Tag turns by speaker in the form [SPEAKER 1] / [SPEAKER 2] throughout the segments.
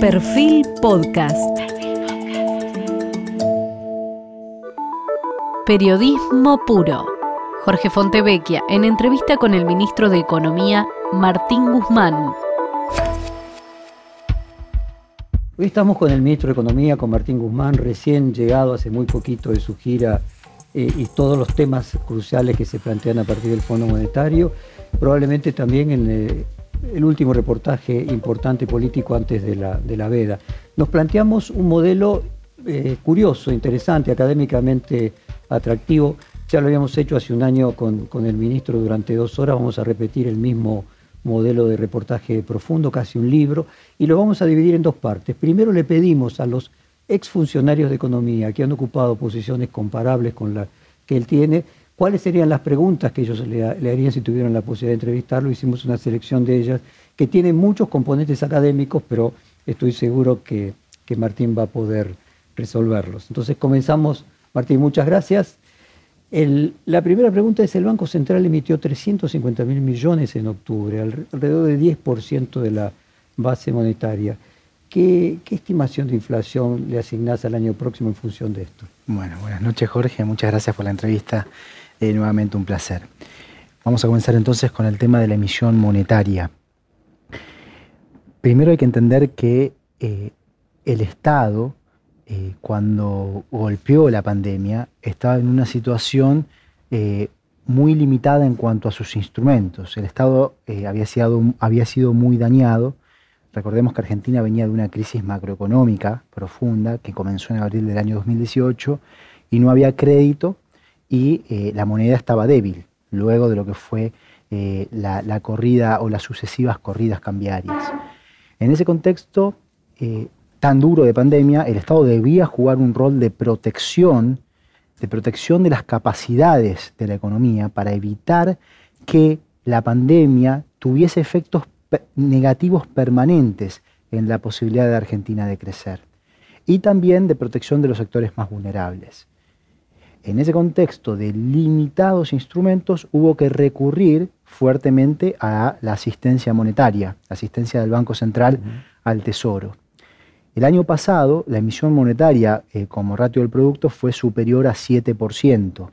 [SPEAKER 1] Perfil Podcast. Periodismo puro. Jorge Fontevecchia en entrevista con el ministro de Economía, Martín Guzmán.
[SPEAKER 2] Hoy estamos con el ministro de Economía, con Martín Guzmán, recién llegado hace muy poquito de su gira eh, y todos los temas cruciales que se plantean a partir del Fondo Monetario. Probablemente también en eh, el último reportaje importante político antes de la, de la veda. Nos planteamos un modelo eh, curioso, interesante, académicamente atractivo. Ya lo habíamos hecho hace un año con, con, el ministro durante dos horas, vamos a repetir el mismo modelo de reportaje profundo, casi un libro, y lo vamos a dividir en dos partes. Primero le pedimos a los exfuncionarios de economía que han ocupado posiciones comparables con la que él tiene, cuáles serían las preguntas que ellos le, harían si tuvieran la posibilidad de entrevistarlo. Hicimos una selección de ellas que tiene muchos componentes académicos, pero estoy seguro que, Martín va a poder resolverlos. Entonces comenzamos. Martín, muchas gracias. la primera pregunta es, el Banco Central emitió 350 mil millones en octubre, alrededor de 10% de la base monetaria. ¿Qué, ¿Qué, estimación de inflación le asignás al año próximo en función de esto?
[SPEAKER 3] Bueno, buenas noches Jorge, muchas gracias por la entrevista. Eh, nuevamente un placer. Vamos a comenzar entonces con el tema de la emisión monetaria. Primero hay que entender que eh, el Estado, eh, cuando golpeó la pandemia, estaba en una situación muy limitada en cuanto a sus instrumentos. El Estado había, sido, había sido muy dañado. Recordemos que Argentina venía de una crisis macroeconómica profunda que comenzó en abril del año 2018 y no había crédito y eh, la moneda estaba débil, luego de lo que fue eh, la, corrida o las sucesivas corridas cambiarias. En ese contexto eh, tan duro de pandemia, el Estado debía jugar un rol de protección, de protección de las capacidades de la economía para evitar que la pandemia tuviese efectos negativos permanentes en la posibilidad de Argentina de crecer y también de protección de los sectores más vulnerables. En ese contexto de limitados instrumentos hubo que recurrir fuertemente a la asistencia monetaria, la asistencia del Banco Central al Tesoro. El año pasado la emisión monetaria eh, como ratio del producto fue superior a 7%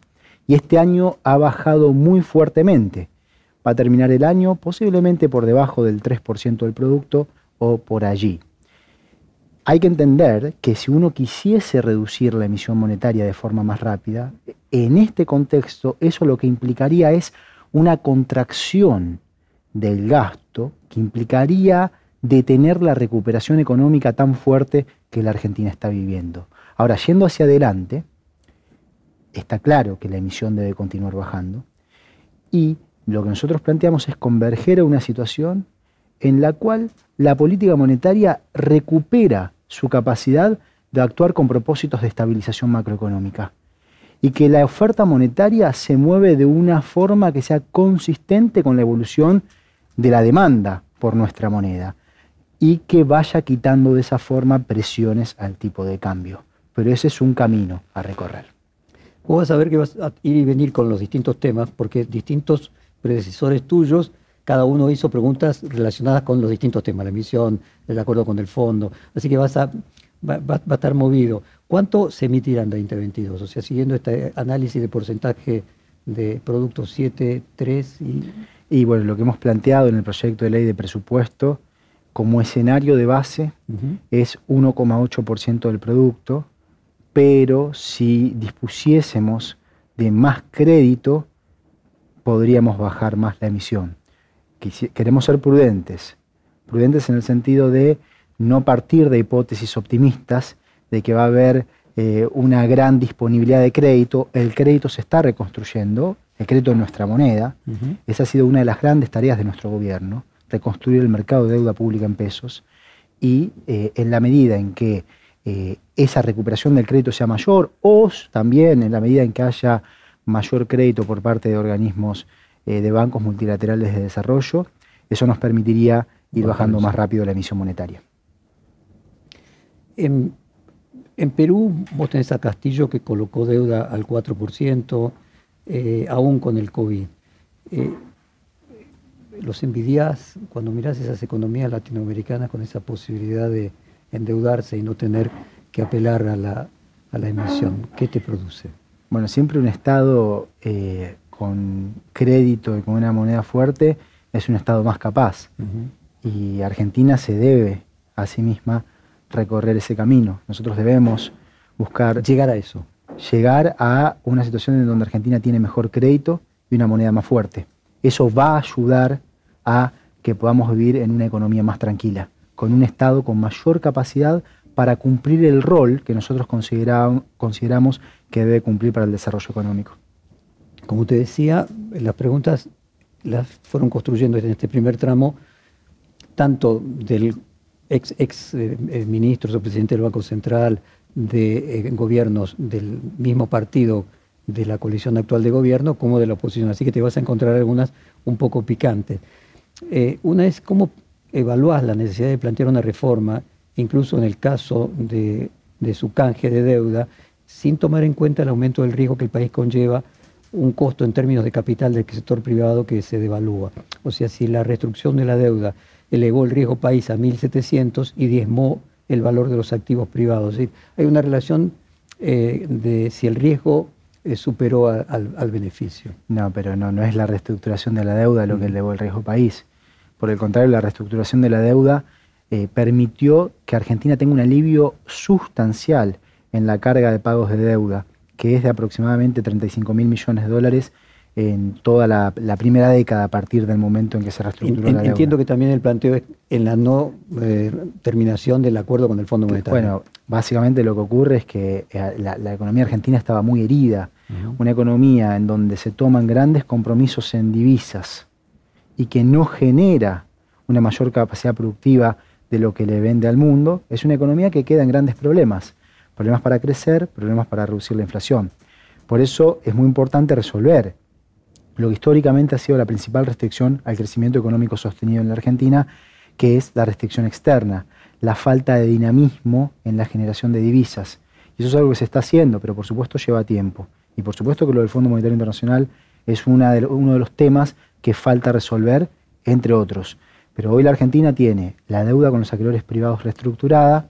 [SPEAKER 3] y este año ha bajado muy fuertemente. Va a terminar el año posiblemente por debajo del 3% del producto o por allí. Hay que entender que si uno quisiese reducir la emisión monetaria de forma más rápida, en este contexto eso lo que implicaría es una contracción del gasto que implicaría detener la recuperación económica tan fuerte que la Argentina está viviendo. Ahora, yendo hacia adelante, está claro que la emisión debe continuar bajando y lo que nosotros planteamos es converger a una situación en la cual la política monetaria recupera su capacidad de actuar con propósitos de estabilización macroeconómica y que la oferta monetaria se mueve de una forma que sea consistente con la evolución de la demanda por nuestra moneda y que vaya quitando de esa forma presiones al tipo de cambio. Pero ese es un camino a recorrer.
[SPEAKER 2] Vos vas a ver que vas a ir y venir con los distintos temas, porque distintos predecesores tuyos cada uno hizo preguntas relacionadas con los distintos temas, la emisión, el acuerdo con el fondo. Así que vas a, va, a estar movido. ¿Cuánto se emitirá en 2022? O sea, siguiendo este análisis de porcentaje de productos 7, 3 y...
[SPEAKER 3] Y bueno, lo que hemos planteado en el proyecto de ley de presupuesto como escenario de base es 1,8% del producto, pero si dispusiésemos de más crédito, podríamos bajar más la emisión queremos ser prudentes, prudentes en el sentido de no partir de hipótesis optimistas de que va a haber eh, una gran disponibilidad de crédito. El crédito se está reconstruyendo, el crédito es nuestra moneda. Esa ha sido una de las grandes tareas de nuestro gobierno, reconstruir el mercado de deuda pública en pesos. Y eh, en la medida en que eh, esa recuperación del crédito sea mayor, o también en la medida en que haya mayor crédito por parte de organismos eh, de bancos multilaterales de desarrollo. Eso nos permitiría ir bajando más rápido la emisión monetaria.
[SPEAKER 2] En, Perú vos tenés a Castillo que colocó deuda al 4%, eh, aún con el COVID. Eh, ¿Los envidias cuando mirás esas economías latinoamericanas con esa posibilidad de, endeudarse y no tener que apelar a la, a la emisión? ¿Qué te produce?
[SPEAKER 3] Bueno, siempre un Estado eh, con crédito y con una moneda fuerte es un Estado más capaz. Y Argentina se debe a sí misma recorrer ese camino. Nosotros debemos buscar...
[SPEAKER 2] Llegar a eso.
[SPEAKER 3] Llegar a una situación en donde Argentina tiene mejor crédito y una moneda más fuerte. Eso va a ayudar a que podamos vivir en una economía más tranquila, con un Estado con mayor capacidad para cumplir el rol que nosotros consideramos que debe cumplir para el desarrollo económico.
[SPEAKER 2] Como te decía, las preguntas las fueron construyendo en este primer tramo, tanto del ex, ex eh, eh, o presidente del Banco Central, de eh, gobiernos del mismo partido de la coalición actual de gobierno, como de la oposición. Así que te vas a encontrar algunas un poco picantes. una es cómo evalúas la necesidad de plantear una reforma, incluso en el caso de, de su canje de deuda, sin tomar en cuenta el aumento del riesgo que el país conlleva, un costo en términos de capital del sector privado que se devalúa. O sea, si la restricción de la deuda elevó el riesgo país a 1.700 y diezmó el valor de los activos privados. Hay una relación eh, de si el riesgo eh, superó al, beneficio.
[SPEAKER 3] No, pero no, no es la reestructuración de la deuda lo que mm. elevó el riesgo país. Por el contrario, la reestructuración de la deuda eh, permitió que Argentina tenga un alivio sustancial en la carga de pagos de deuda, que es de aproximadamente 35 mil millones de dólares en toda la, primera década a partir del momento en que se reestructuró la deuda.
[SPEAKER 2] Entiendo que también el planteo es en la no eh, terminación del acuerdo con el Fondo Monetario.
[SPEAKER 3] Bueno, básicamente lo que ocurre es que eh, la, economía argentina estaba muy herida, una economía en donde se toman grandes compromisos en divisas y que no genera una mayor capacidad productiva de lo que le vende al mundo, es una economía que queda en grandes problemas problemas para crecer, problemas para reducir la inflación. Por eso es muy importante resolver lo que históricamente ha sido la principal restricción al crecimiento económico sostenido en la Argentina, que es la restricción externa, la falta de dinamismo en la generación de divisas. Y eso es algo que se está haciendo, pero por supuesto lleva tiempo. Y por supuesto que lo del Fondo Monetario Internacional es uno de los temas que falta resolver, entre otros. Pero hoy la Argentina tiene la deuda con los acreedores privados reestructurada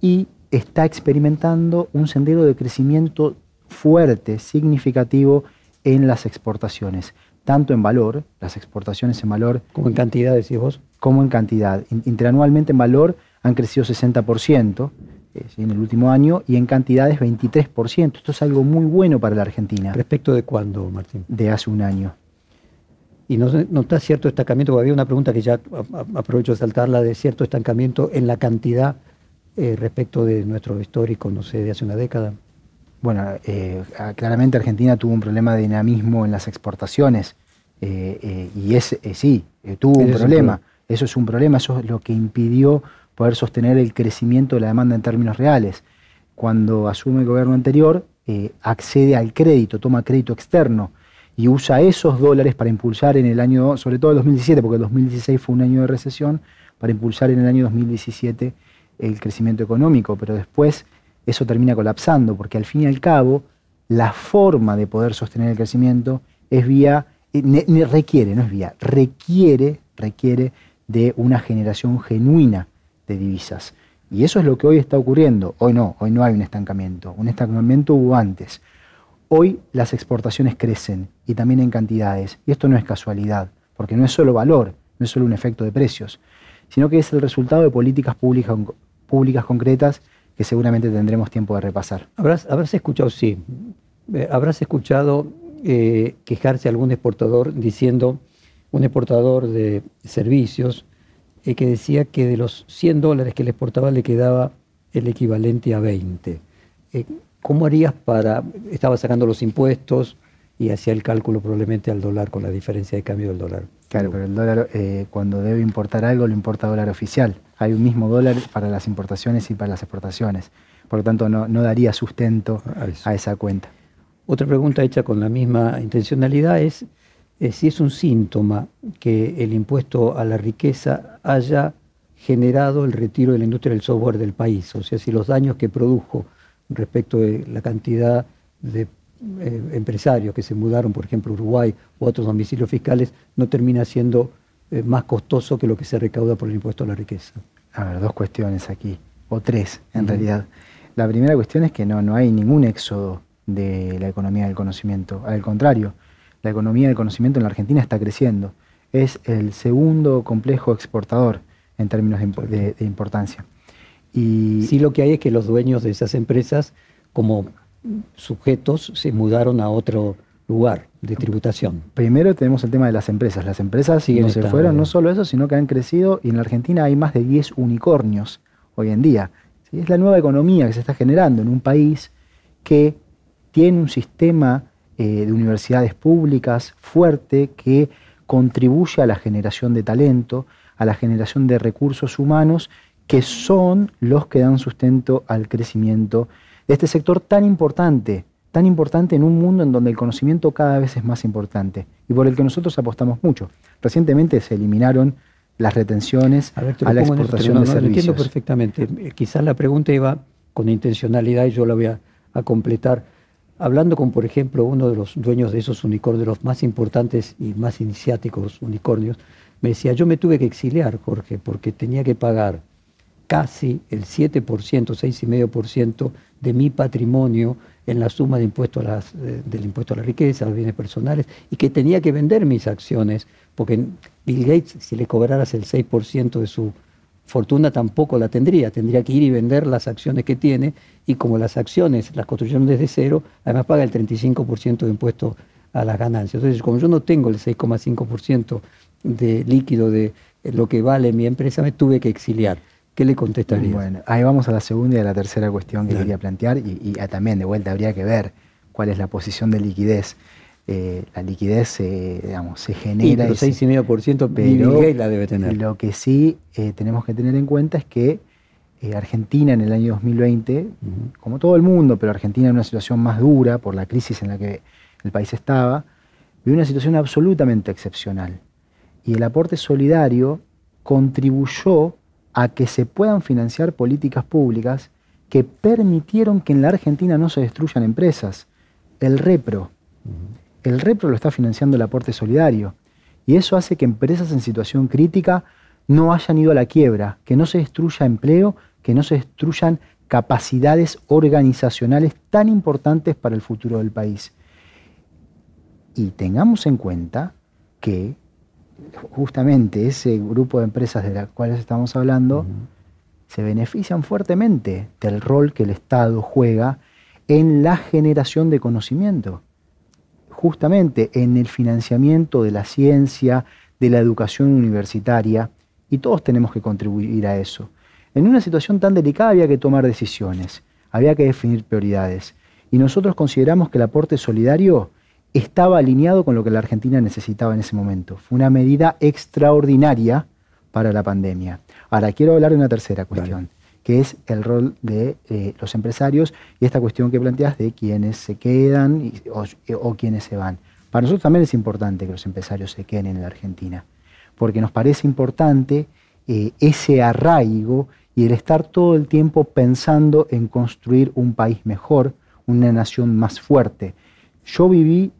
[SPEAKER 3] y está experimentando un sendero de crecimiento fuerte, significativo en las exportaciones, tanto en valor, las exportaciones en valor.
[SPEAKER 2] Como en cantidad, decís vos.
[SPEAKER 3] Como en cantidad. Interanualmente en valor han crecido 60% eh, en el último año y en cantidades 23%. Esto es algo muy bueno para la Argentina.
[SPEAKER 2] ¿Respecto de cuándo, Martín?
[SPEAKER 3] De hace un año.
[SPEAKER 2] ¿Y no, no está cierto estancamiento? Había una pregunta que ya aprovecho de saltarla, de cierto estancamiento en la cantidad eh, respecto de nuestro histórico, no sé, de hace una década?
[SPEAKER 3] Bueno, eh, claramente Argentina tuvo un problema de dinamismo en las exportaciones eh, y es, sí, tuvo un problema. Eso es un problema, eso es lo que impidió poder sostener el crecimiento de la demanda en términos reales. Cuando asume el gobierno anterior, accede al crédito, toma crédito externo y usa esos dólares para impulsar en el año, sobre todo el 2017, porque el 2016 fue un año de recesión, para impulsar en el año 2017 el crecimiento económico, pero después eso termina colapsando, porque al fin y al cabo la forma de poder sostener el crecimiento es vía, eh, requiere, no es vía, requiere, requiere de una generación genuina de divisas. Y eso es lo que hoy está ocurriendo. Hoy no, hoy no hay un estancamiento. Un estancamiento hubo antes. Hoy las exportaciones crecen y también en cantidades. Y esto no es casualidad, porque no es solo valor, no es solo un efecto de precios, sino que es el resultado de políticas públicas, públicas concretas que seguramente tendremos tiempo de repasar.
[SPEAKER 2] Habrás, escuchado, sí, eh, habrás escuchado eh, quejarse algún exportador diciendo, un exportador de servicios, eh, que decía que de los 100 dólares que le exportaba le quedaba el equivalente a 20. ¿Cómo harías para, estaba sacando los impuestos y hacía el cálculo probablemente al dólar con la diferencia de cambio del dólar?
[SPEAKER 3] Claro, pero el dólar cuando debe importar algo lo importa dólar oficial hay un mismo dólar para las importaciones y para las exportaciones. Por lo tanto, no, daría sustento a, esa cuenta.
[SPEAKER 2] Otra pregunta hecha con la misma intencionalidad es si es un síntoma que el impuesto a la riqueza haya generado el retiro de la industria del software del país. O sea, si los daños que produjo respecto de la cantidad de eh, empresarios que se mudaron, por ejemplo, a Uruguay u otros domicilios fiscales, no termina siendo eh, más costoso que lo que se recauda por el impuesto a la riqueza.
[SPEAKER 3] A ver, dos cuestiones aquí. o tres en realidad. La primera cuestión es que no, no hay ningún éxodo de la economía del conocimiento. Al contrario, la economía del conocimiento en la Argentina está creciendo. Es el segundo complejo exportador en términos de, importancia.
[SPEAKER 2] Y sí lo que hay es que los dueños de esas empresas, como sujetos, se mudaron a otro lugar de tributación.
[SPEAKER 3] Primero tenemos el tema de las empresas. Las empresas no se fueron, no solo eso, sino que han crecido y en la Argentina hay más de 10 unicornios hoy en día. Es la nueva economía que se está generando en un país que tiene un sistema eh, de universidades públicas fuerte que contribuye a la generación de talento, a la generación de recursos humanos que son los que dan sustento al crecimiento de este sector tan importante, tan importante en un mundo en donde el conocimiento cada vez es más importante y por el que nosotros apostamos mucho. Recientemente se eliminaron las retenciones a, la exportación de servicios. Lo
[SPEAKER 2] entiendo perfectamente. Eh, quizás la pregunta iba con intencionalidad y yo la voy a, completar. Hablando con, por ejemplo, uno de los dueños de esos unicornios, los más importantes y más iniciáticos unicornios, me decía, yo me tuve que exiliar, Jorge, porque tenía que pagar casi el 7%, 6,5% de mi patrimonio en la suma de del impuesto a la riqueza, a los bienes personales, y que tenía que vender mis acciones, porque Bill Gates, si le cobraras el 6% de su fortuna, tampoco la tendría, tendría que ir y vender las acciones que tiene, y como las acciones las construyeron desde cero, además paga el 35% de impuesto a las ganancias. Entonces, como yo no tengo el 6,5% de líquido de lo que vale mi empresa, me tuve que exiliar. ¿Qué le contestaría?
[SPEAKER 3] Bueno, ahí vamos a la segunda y a la tercera cuestión que quería plantear y, también de vuelta habría que ver cuál es la posición de liquidez. Eh, la liquidez digamos, se genera...
[SPEAKER 2] Y, pero 6,5% pero la debe tener.
[SPEAKER 3] Lo que sí eh, tenemos que tener en cuenta es que eh, Argentina en el año 2020, como todo el mundo, pero Argentina en una situación más dura por la crisis en la que el país estaba, vivió una situación absolutamente excepcional. Y el aporte solidario contribuyó a que se puedan financiar políticas públicas que permitieron que en la Argentina no se destruyan empresas. El REPRO. El REPRO lo está financiando el aporte solidario. Y eso hace que empresas en situación crítica no hayan ido a la quiebra, que no se destruya empleo, que no se destruyan capacidades organizacionales tan importantes para el futuro del país. Y tengamos en cuenta que justamente ese grupo de empresas de las cuales estamos hablando se benefician fuertemente del rol que el Estado juega en la generación de conocimiento, justamente en el financiamiento de la ciencia, de la educación universitaria, y todos tenemos que contribuir a eso. En una situación tan delicada había que tomar decisiones, había que definir prioridades, y nosotros consideramos que el aporte solidario estaba alineado con lo que la Argentina necesitaba en ese momento. Fue una medida extraordinaria para la pandemia. Ahora, quiero hablar de una tercera cuestión, que es el rol de eh, los empresarios y esta cuestión que planteas de quienes se quedan o, quienes se van. Para nosotros también es importante que los empresarios se queden en la Argentina, porque nos parece importante eh, ese arraigo y el estar todo el tiempo pensando en construir un país mejor, una nación más fuerte. Yo viví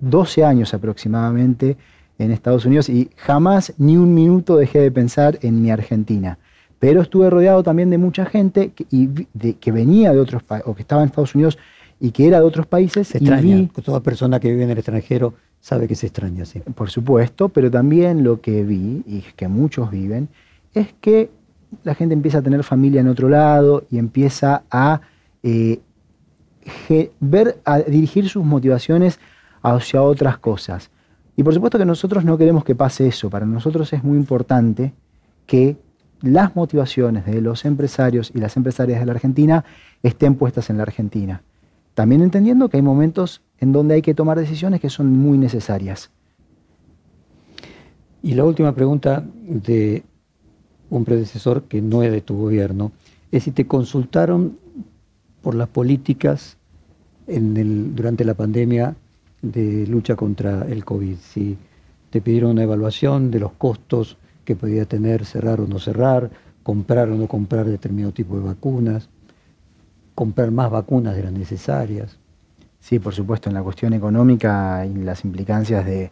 [SPEAKER 3] 12 años aproximadamente en Estados Unidos y jamás ni un minuto dejé de pensar en mi Argentina. Pero estuve rodeado también de mucha gente que, y que venía de otros países, o que estaba en Estados Unidos y que era de otros países.
[SPEAKER 2] Se extraña. Toda persona que vive en el extranjero sabe que se extraña, sí.
[SPEAKER 3] Por supuesto, pero también lo que vi, y que muchos viven, es que la gente empieza a tener familia en otro lado y empieza a eh, ver, a dirigir sus motivaciones hacia otras cosas. Y por supuesto que nosotros no queremos que pase eso. Para nosotros es muy importante que las motivaciones de los empresarios y las empresarias de la Argentina estén puestas en la Argentina. También entendiendo que hay momentos en donde hay que tomar decisiones que son muy necesarias.
[SPEAKER 2] Y la última pregunta de un predecesor que no es de tu gobierno es si te consultaron por las políticas durante la pandemia de lucha contra el COVID. Si te pidieron una evaluación de los costos que podía tener cerrar o no cerrar, comprar o no comprar determinado tipo de vacunas, comprar más vacunas de las necesarias.
[SPEAKER 3] Sí, por supuesto, en la cuestión económica y las implicancias de,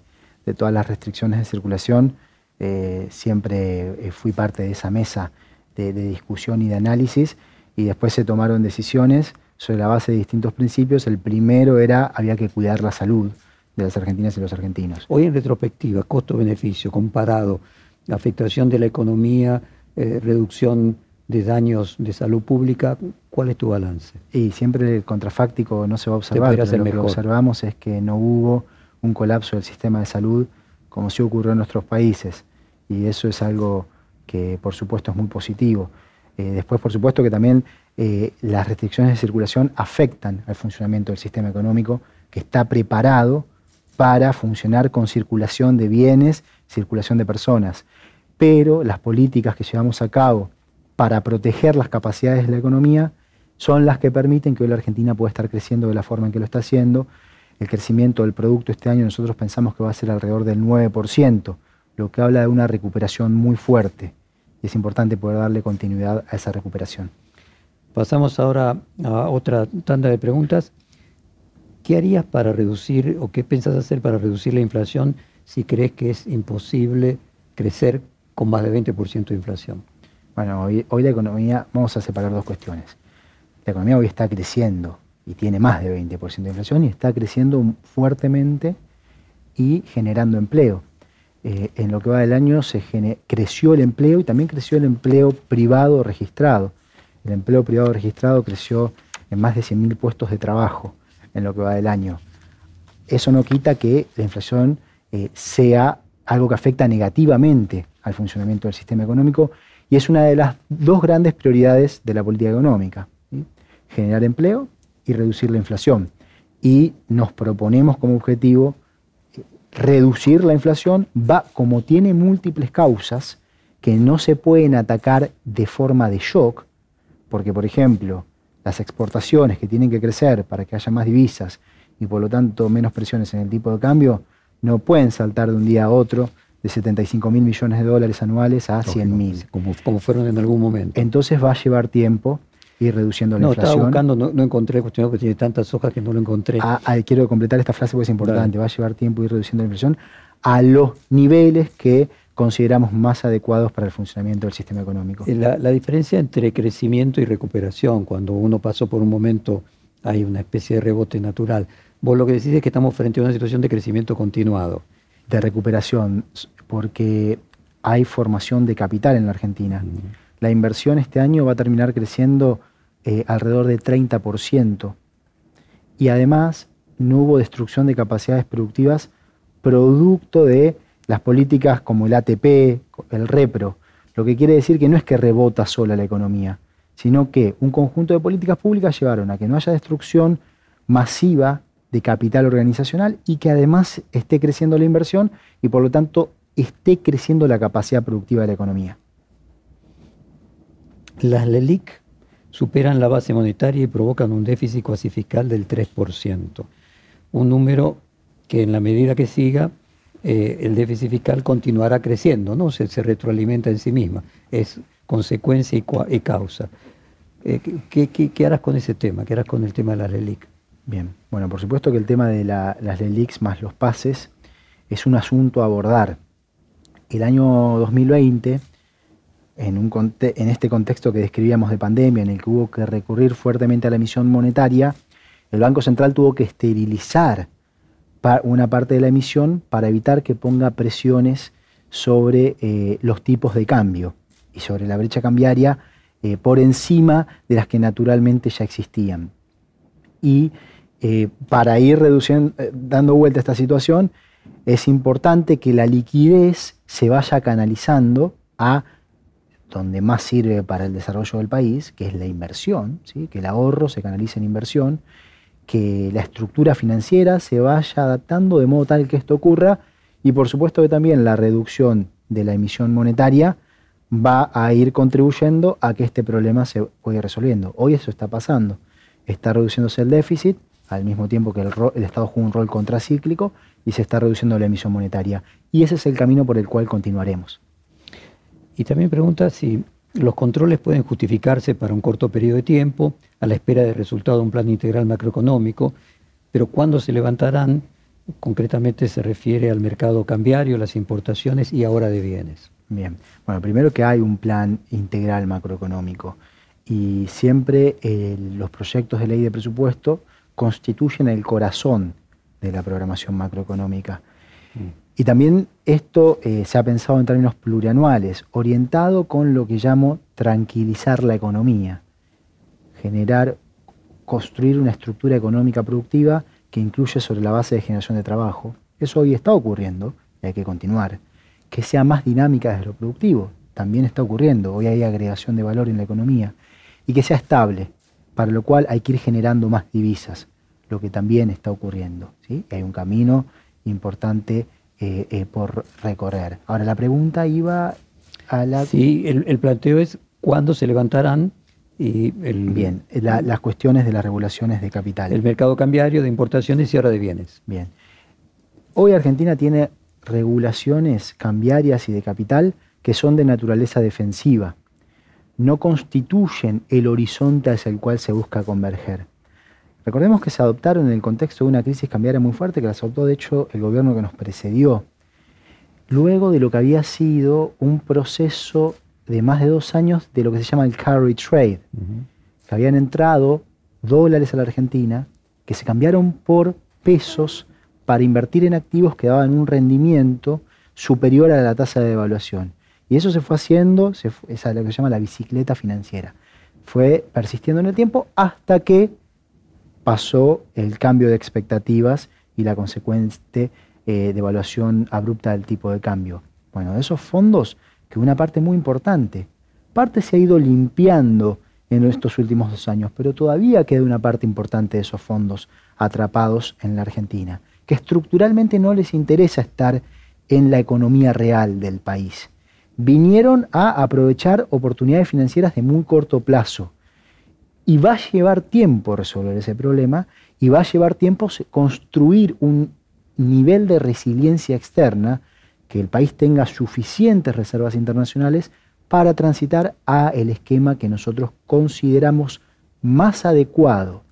[SPEAKER 3] todas las restricciones de circulación, eh, siempre eh, fui parte de esa mesa de, discusión y de análisis, y después se tomaron decisiones sobre la base de distintos principios. El primero era, había que cuidar la salud de las argentinas y los argentinos.
[SPEAKER 2] Hoy en retrospectiva, costo-beneficio, comparado, afectación de la economía, eh, reducción de daños de salud pública, ¿cuál es tu balance?
[SPEAKER 3] Y siempre el contrafáctico no se va a observar, pero lo que observamos es que no hubo un colapso del sistema de salud como sí ocurrió en nuestros países. Y eso es algo que por supuesto es muy positivo. Eh, después, por supuesto, que también eh, las restricciones de circulación afectan al funcionamiento del sistema económico que está preparado para funcionar con circulación de bienes, circulación de personas. Pero las políticas que llevamos a cabo para proteger las capacidades de la economía son las que permiten que hoy la Argentina pueda estar creciendo de la forma en que lo está haciendo. El crecimiento del producto este año nosotros pensamos que va a ser alrededor del 9%, lo que habla de una recuperación muy fuerte. Y es importante poder darle continuidad a esa recuperación.
[SPEAKER 2] Pasamos ahora a otra tanda de preguntas. ¿Qué harías para reducir o qué piensas hacer para reducir la inflación si crees que es imposible crecer con más de 20% de inflación?
[SPEAKER 3] Bueno, hoy, la economía, vamos a separar dos cuestiones. La economía hoy está creciendo y tiene más de 20% de inflación y está creciendo fuertemente y generando empleo. Eh, en lo que va del año se creció el empleo y también creció el empleo privado registrado. El empleo privado registrado creció en más de 100.000 puestos de trabajo en lo que va del año. Eso no quita que la inflación eh, sea algo que afecta negativamente al funcionamiento del sistema económico y es una de las dos grandes prioridades de la política económica, generar empleo y reducir la inflación. Y nos proponemos como objetivo eh, reducir la inflación, va, como tiene múltiples causas que no se pueden atacar de forma de shock, porque por ejemplo, las exportaciones que tienen que crecer para que haya más divisas y por lo tanto menos presiones en el tipo de cambio, no pueden saltar de un día a otro de 75 mil millones de dólares anuales a 100 mil.
[SPEAKER 2] Como, como, fueron en algún momento.
[SPEAKER 3] Entonces va a llevar tiempo ir reduciendo la inflación.
[SPEAKER 2] No, estaba buscando, no, encontré, cuestionado porque tiene tantas hojas que no lo encontré.
[SPEAKER 3] Ah, ah, quiero completar esta frase porque es importante. Va a llevar tiempo ir reduciendo la inflación a los niveles que consideramos más adecuados para el funcionamiento del sistema económico.
[SPEAKER 2] Eh, la, la diferencia entre crecimiento y recuperación, cuando uno pasó por un momento, hay una especie de rebote natural. Vos lo que decís es que estamos frente a una situación de crecimiento continuado
[SPEAKER 3] de recuperación, porque hay formación de capital en la Argentina. La inversión este año va a terminar creciendo eh, alrededor de 30%. Y además no hubo destrucción de capacidades productivas producto de las políticas como el ATP, el REPRO. Lo que quiere decir que no es que rebota sola la economía, sino que un conjunto de políticas públicas llevaron a que no haya destrucción masiva de capital organizacional y que además esté creciendo la inversión y por lo tanto esté creciendo la capacidad productiva de la economía.
[SPEAKER 2] Las LELIC superan la base monetaria y provocan un déficit cuasi fiscal del 3%, un número que en la medida que siga eh, el déficit fiscal continuará creciendo, ¿no? Se, retroalimenta en sí misma, es consecuencia y, causa. Eh, ¿qué, harás con ese tema? ¿Qué harás con el tema de las LELIC?
[SPEAKER 3] Bien, bueno, por supuesto que el tema de las LELIX más los pases es un asunto a abordar. El año 2020, en, un, en este contexto que describíamos de pandemia, en el que hubo que recurrir fuertemente a la emisión monetaria, el Banco Central tuvo que esterilizar una parte de la emisión para evitar que ponga presiones sobre eh, los tipos de cambio y sobre la brecha cambiaria eh, por encima de las que naturalmente ya existían. Y eh, para ir reduciendo, dando vuelta a esta situación, es importante que la liquidez se vaya canalizando a donde más sirve para el desarrollo del país, que es la inversión, ¿sí? que el ahorro se canalice en inversión, que la estructura financiera se vaya adaptando de modo tal que esto ocurra y por supuesto que también la reducción de la emisión monetaria va a ir contribuyendo a que este problema se vaya resolviendo. Hoy eso está pasando. Está reduciéndose el déficit, al mismo tiempo que el, Estado juega un rol contracíclico y se está reduciendo la emisión monetaria. Y ese es el camino por el cual continuaremos.
[SPEAKER 2] Y también pregunta si los controles pueden justificarse para un corto periodo de tiempo, a la espera del resultado de un plan integral macroeconómico, pero cuándo se levantarán, concretamente se refiere al mercado cambiario, las importaciones y ahora de bienes.
[SPEAKER 3] Bien, bueno, primero que hay un plan integral macroeconómico y siempre los proyectos de ley de presupuesto constituyen el corazón de la programación macroeconómica. Mm. Y también esto eh, se ha pensado en términos plurianuales, orientado con lo que llamo tranquilizar la economía, generar, construir una estructura económica productiva que incluye sobre la base de generación de trabajo. Eso hoy está ocurriendo y hay que continuar. Que sea más dinámica desde lo productivo, también está ocurriendo. Hoy hay agregación de valor en la economía. Y que sea estable, para lo cual hay que ir generando más divisas, lo que también está ocurriendo. ¿sí? hay un camino importante eh, eh, por recorrer. Ahora, la pregunta iba a la...
[SPEAKER 2] Sí, el, planteo es cuándo se levantarán y el,
[SPEAKER 3] Bien, las cuestiones de las regulaciones de capital.
[SPEAKER 2] El mercado cambiario de importaciones y ahora de bienes.
[SPEAKER 3] Bien. Hoy Argentina tiene regulaciones cambiarias y de capital que son de naturaleza defensiva. No constituyen el horizonte hacia el cual se busca converger. Recordemos que se adoptaron en el contexto de una crisis cambiaria muy fuerte, que las adoptó de hecho el gobierno que nos precedió, luego de lo que había sido un proceso de más de dos años de lo que se llama el carry trade, que habían entrado dólares a la Argentina, que se cambiaron por pesos para invertir en activos que daban un rendimiento superior a la tasa de devaluación. Y eso se fue haciendo, esa es lo que se llama la bicicleta financiera. Fue persistiendo en el tiempo hasta que pasó el cambio de expectativas y la consecuente eh, devaluación abrupta del tipo de cambio. Bueno, de esos fondos, que una parte muy importante, parte se ha ido limpiando en estos últimos dos años, pero todavía queda una parte importante de esos fondos atrapados en la Argentina, que estructuralmente no les interesa estar en la economía real del país. Vinieron a aprovechar oportunidades financieras de muy corto plazo, y va a llevar tiempo resolver ese problema y va a llevar tiempo construir un nivel de resiliencia externa, que el país tenga suficientes reservas internacionales para transitar a el esquema que nosotros consideramos más adecuado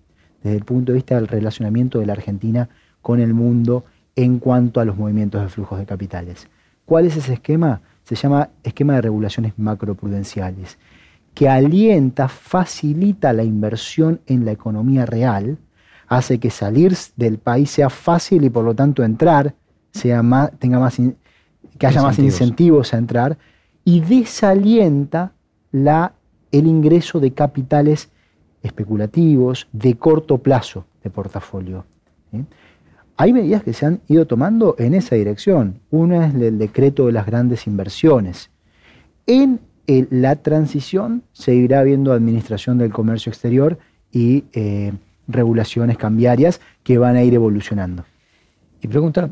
[SPEAKER 3] desde el punto de vista del relacionamiento de la Argentina con el mundo en cuanto a los movimientos de flujos de capitales. ¿Cuál es ese esquema? Se llama esquema de regulaciones macroprudenciales que alienta, facilita la inversión en la economía real, hace que salir del país sea fácil y por lo tanto entrar sea más, tenga más que haya más incentivos a entrar y desalienta la, el ingreso de capitales especulativos de corto plazo de portafolio. Hay medidas que se han ido tomando en esa dirección. Una es el decreto de las grandes inversiones. En la transición seguirá habiendo administración del comercio exterior y eh, regulaciones cambiarias que van a ir evolucionando.
[SPEAKER 2] Y pregunta,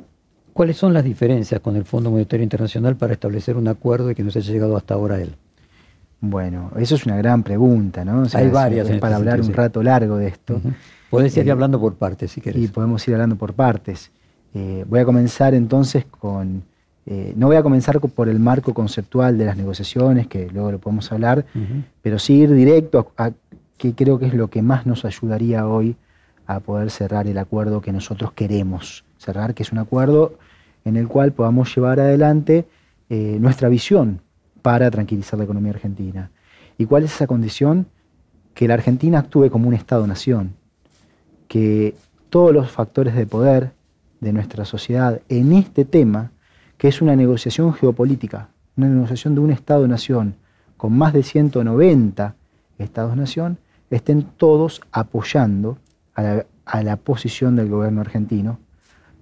[SPEAKER 2] ¿cuáles son las diferencias con el Fondo Monetario Internacional para establecer un acuerdo y que no se haya llegado hasta ahora a él?
[SPEAKER 3] Bueno, eso es una gran pregunta, ¿no?
[SPEAKER 2] Hay varias.
[SPEAKER 3] Este para hablar un rato largo de esto.
[SPEAKER 2] Puedes ir eh, hablando por partes, si quieres.
[SPEAKER 3] Y podemos ir hablando por partes. Eh, voy a comenzar entonces con eh, no voy a comenzar por el marco conceptual de las negociaciones, que luego lo podemos hablar, pero sí ir directo a, que creo que es lo que más nos ayudaría hoy a poder cerrar el acuerdo que nosotros queremos cerrar, que es un acuerdo en el cual podamos llevar adelante eh, nuestra visión para tranquilizar la economía argentina. ¿Y cuál es esa condición? Que la Argentina actúe como un Estado-nación, que todos los factores de poder de nuestra sociedad en este tema que es una negociación geopolítica, una negociación de un Estado-nación con más de 190 Estados-nación, estén todos apoyando a la, posición del gobierno argentino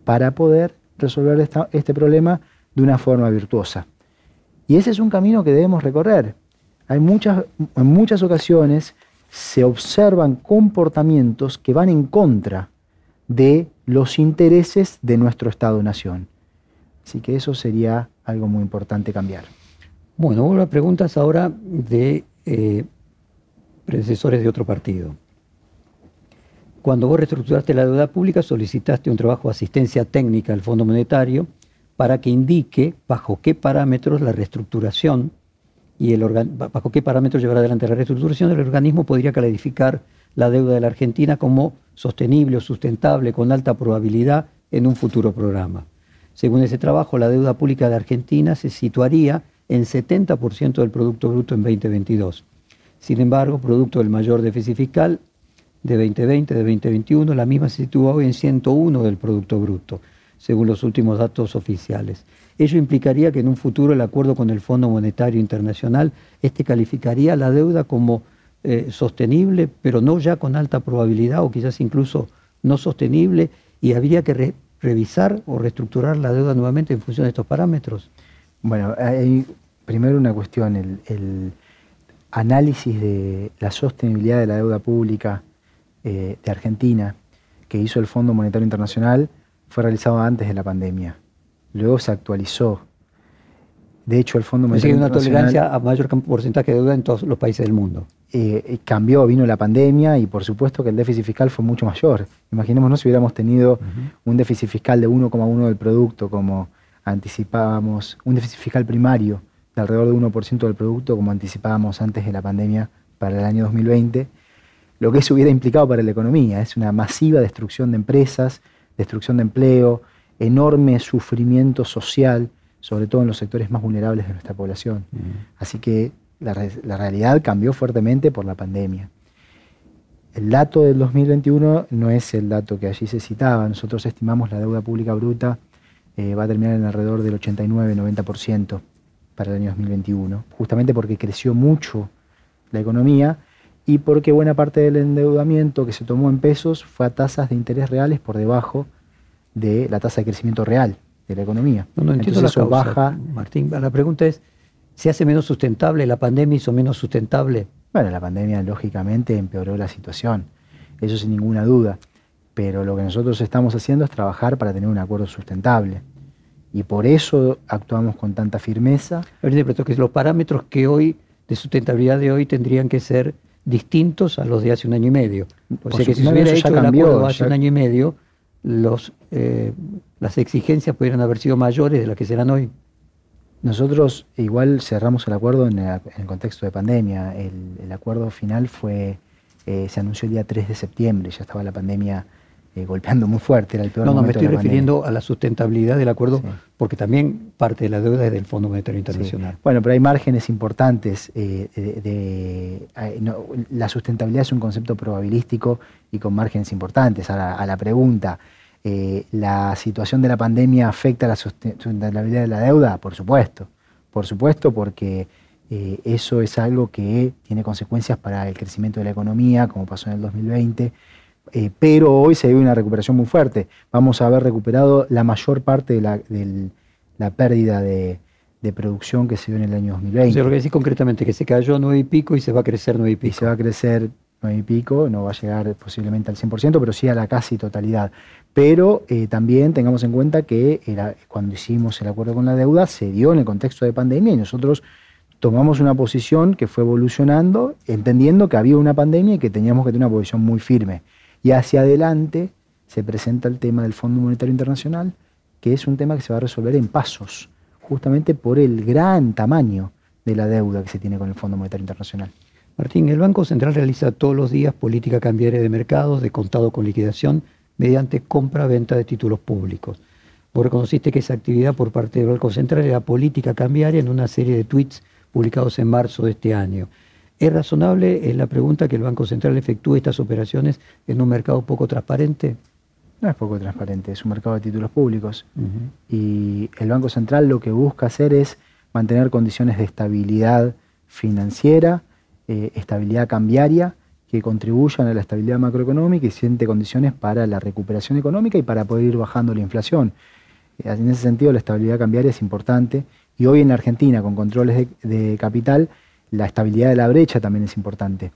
[SPEAKER 3] para poder resolver este problema de una forma virtuosa. Y ese es un camino que debemos recorrer. Hay muchas, en muchas ocasiones se observan comportamientos que van en contra de los intereses de nuestro Estado-nación. Así que eso sería algo muy importante cambiar.
[SPEAKER 2] Bueno, hubo preguntas ahora de eh, predecesores de otro partido. Cuando vos reestructuraste la deuda pública, solicitaste un trabajo de asistencia técnica al Fondo Monetario para que indique bajo qué parámetros la reestructuración y el bajo qué parámetros llevar adelante la reestructuración del organismo podría calificar la deuda de la Argentina como sostenible o sustentable con alta probabilidad en un futuro programa. Según ese trabajo, la deuda pública de Argentina se situaría en 70% del Producto Bruto en 2022. Sin embargo, producto del mayor déficit fiscal de 2020, de 2021, la misma se sitúa hoy en 101 del Producto Bruto, según los últimos datos oficiales. Ello implicaría que en un futuro el acuerdo con el Fondo Monetario Internacional este calificaría la deuda como eh, sostenible, pero no ya con alta probabilidad o quizás incluso no sostenible, y habría que revisar o reestructurar la deuda nuevamente en función de estos parámetros.
[SPEAKER 3] Bueno, hay primero una cuestión, el, análisis de la sostenibilidad de la deuda pública eh, de Argentina que hizo el Fondo Monetario Internacional fue realizado antes de la pandemia. Luego se actualizó. De hecho, el Fondo
[SPEAKER 2] Monetario Internacional... una tolerancia a mayor porcentaje de deuda en todos los países del mundo.
[SPEAKER 3] Eh, cambió, vino la pandemia y por supuesto que el déficit fiscal fue mucho mayor. Imaginémonos si hubiéramos tenido un déficit fiscal de 1,1 del producto como anticipábamos, un déficit fiscal primario de alrededor de 1% del producto como anticipábamos antes de la pandemia para el año 2020, lo que eso hubiera implicado para la economía. Es una masiva destrucción de empresas, destrucción de empleo, enorme sufrimiento social, sobre todo en los sectores más vulnerables de nuestra población. Así que la, realidad cambió fuertemente por la pandemia. El dato del 2021 no es el dato que allí se citaba. Nosotros estimamos la deuda pública bruta eh, va a terminar en alrededor del 89-90% para el año 2021, justamente porque creció mucho la economía y porque buena parte del endeudamiento que se tomó en pesos fue a tasas de interés reales por debajo de la tasa de crecimiento real de la economía.
[SPEAKER 2] No, no entiendo Entonces, la causa, baja. Martín, la pregunta es, ¿Se hace menos sustentable? ¿La pandemia hizo menos sustentable?
[SPEAKER 3] Bueno, la pandemia lógicamente empeoró la situación, eso sin ninguna duda. Pero lo que nosotros estamos haciendo es trabajar para tener un acuerdo sustentable. Y por eso actuamos con tanta firmeza.
[SPEAKER 2] Pero que los parámetros que hoy, de sustentabilidad de hoy, tendrían que ser distintos a los de hace un año y medio. Porque si se hubiera hecho el acuerdo hace un año y medio, los, eh, las exigencias pudieran haber sido mayores de las que serán hoy.
[SPEAKER 3] Nosotros igual cerramos el acuerdo en, el contexto de pandemia. El, acuerdo final fue, eh, se anunció el día 3 de septiembre, ya estaba la pandemia eh, golpeando muy fuerte, era el peor
[SPEAKER 2] No,
[SPEAKER 3] no,
[SPEAKER 2] me estoy refiriendo a la sustentabilidad del acuerdo, porque también parte de la deuda es del Fondo Monetario Internacional.
[SPEAKER 3] Bueno, pero hay márgenes importantes. Eh, de, la sustentabilidad es un concepto probabilístico y con márgenes importantes. Ahora, a la pregunta, eh, ¿La situación de la pandemia afecta la sustentabilidad de la deuda? Por supuesto, por supuesto, porque eh, eso es algo que tiene consecuencias para el crecimiento de la economía, como pasó en el 2020, eh, pero hoy se ve una recuperación muy fuerte. Vamos a haber recuperado la mayor parte de la, pérdida de, producción que se dio en el año 2020. O sea,
[SPEAKER 2] lo que decís concretamente, que se cayó nueve y pico y se va a crecer nueve y pico.
[SPEAKER 3] Y se va a crecer nueve y pico, no va a llegar posiblemente al 100%, pero sí a la casi totalidad. Pero eh, también tengamos en cuenta que cuando hicimos el acuerdo con la deuda se dio en el contexto de pandemia y nosotros tomamos una posición que fue evolucionando, entendiendo que había una pandemia y que teníamos que tener una posición muy firme. Y hacia adelante se presenta el tema del Fondo Monetario Internacional, que es un tema que se va a resolver en pasos, justamente por el gran tamaño de la deuda que se tiene con el Fondo Monetario Internacional.
[SPEAKER 2] Martín, el Banco Central realiza todos los días política cambiaria de mercados, de contado con liquidación, mediante compra-venta de títulos públicos. Vos reconociste que esa actividad por parte del Banco Central era política cambiaria en una serie de tweets publicados en marzo de este año. ¿Es razonable, es la pregunta, que el Banco Central efectúe estas operaciones en un mercado poco transparente?
[SPEAKER 3] No es poco transparente, es un mercado de títulos públicos. Y el Banco Central lo que busca hacer es mantener condiciones de estabilidad financiera, eh, estabilidad cambiaria que contribuyan a la estabilidad macroeconómica y siente condiciones para la recuperación económica y para poder ir bajando la inflación. Eh, en ese sentido, la estabilidad cambiaria es importante y hoy en Argentina, con controles de, capital, la estabilidad de la brecha también es importante.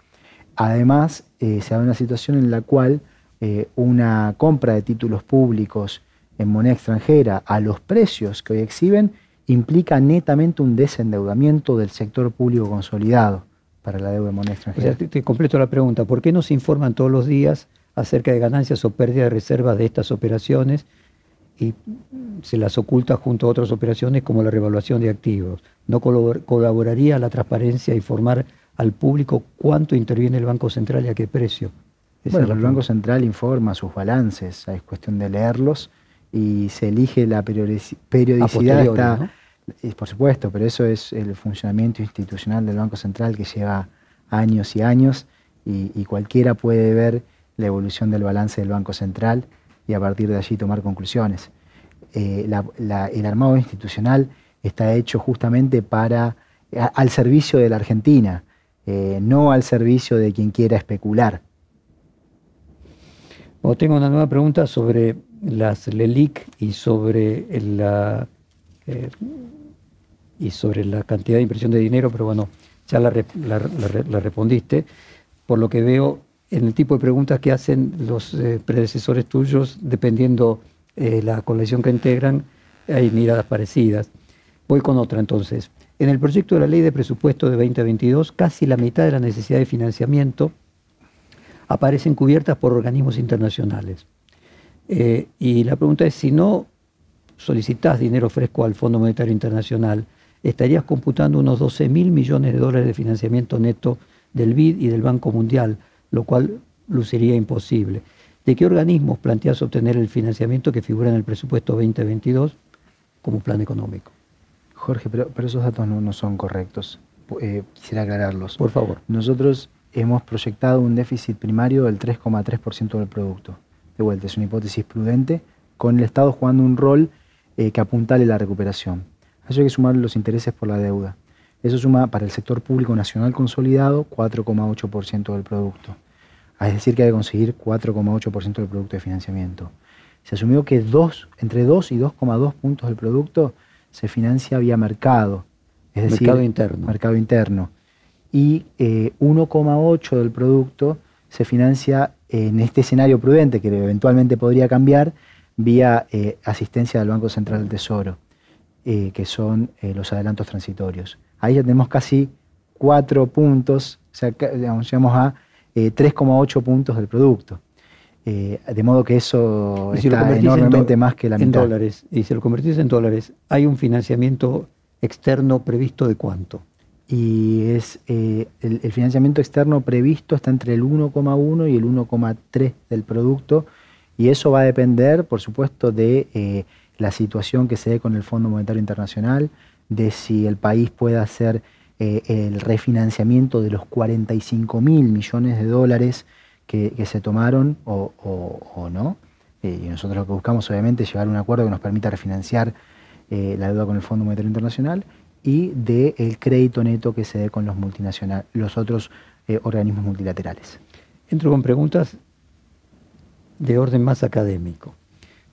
[SPEAKER 3] Además, eh, se da una situación en la cual eh, una compra de títulos públicos en moneda extranjera a los precios que hoy exhiben implica netamente un desendeudamiento del sector público consolidado para la deuda de moneda extranjera.
[SPEAKER 2] te, completo la pregunta, ¿por qué no se informan todos los días acerca de ganancias o pérdida de reservas de estas operaciones y se las oculta junto a otras operaciones como la revaluación de activos? ¿No colaboraría la transparencia informar al público cuánto interviene el Banco Central y a qué precio?
[SPEAKER 3] bueno, el Banco Central informa sus balances, es cuestión de leerlos y se elige la periodicidad, por supuesto, pero eso es el funcionamiento institucional del Banco Central que lleva años y años y, cualquiera puede ver la evolución del balance del Banco Central y a partir de allí tomar conclusiones. Eh, el armado institucional está hecho justamente para al servicio de la Argentina, eh, no al servicio de quien quiera especular.
[SPEAKER 2] tengo una nueva pregunta sobre las LELIC y sobre la eh, y sobre la cantidad de impresión de dinero, pero bueno, ya la, respondiste. Por lo que veo en el tipo de preguntas que hacen los eh, predecesores tuyos, dependiendo eh, la colección que integran, hay miradas parecidas. Voy con otra entonces. En el proyecto de la ley de presupuesto de 2022, casi la mitad de la necesidad de financiamiento aparecen cubiertas por organismos internacionales. Eh, y la pregunta es, si no solicitas dinero fresco al Fondo Monetario Internacional, estarías computando unos 12 mil millones de dólares de financiamiento neto del BID y del Banco Mundial, lo cual luciría imposible. ¿De qué organismos planteas obtener el financiamiento que figura en el presupuesto 2022 como plan económico?
[SPEAKER 3] Jorge, pero, esos datos no, son correctos. Eh, quisiera aclararlos.
[SPEAKER 2] Por favor.
[SPEAKER 3] Nosotros hemos proyectado un déficit primario del 3,3% del producto. De vuelta, es una hipótesis prudente, con el Estado jugando un rol eh, que apuntale la recuperación. A eso hay que sumar los intereses por la deuda. Eso suma para el sector público nacional consolidado 4,8% del producto. Es decir, que hay que conseguir 4,8% del producto de financiamiento. Se asumió que dos, entre 2 y 2,2 puntos del producto se financia vía mercado, es decir,
[SPEAKER 2] mercado interno.
[SPEAKER 3] Mercado interno. Y 1,8 eh, del producto se financia en este escenario prudente que eventualmente podría cambiar vía eh, asistencia del Banco Central del Tesoro, eh, que son eh, los adelantos transitorios. Ahí ya tenemos casi cuatro puntos, o sea, digamos, llegamos a 3,8 puntos del producto. de modo que eso está enormemente más que la
[SPEAKER 2] mitad. En dólares, y si lo convertís en dólares, ¿hay un financiamiento externo previsto de cuánto?
[SPEAKER 3] y es el, el, financiamiento externo previsto está entre el 1,1 y el 1,3 del producto y eso va a depender, por supuesto, de eh, la situación que se dé con el Fondo Monetario Internacional, de si el país puede hacer eh, el refinanciamiento de los 45 mil millones de dólares que, se tomaron o, no. Eh, y nosotros lo que buscamos, obviamente, es llegar a un acuerdo que nos permita refinanciar la deuda con el Fondo Monetario Internacional y del crédito neto que se dé con los, multinacionales, los otros organismos multilaterales.
[SPEAKER 2] Entro con preguntas de orden más académico.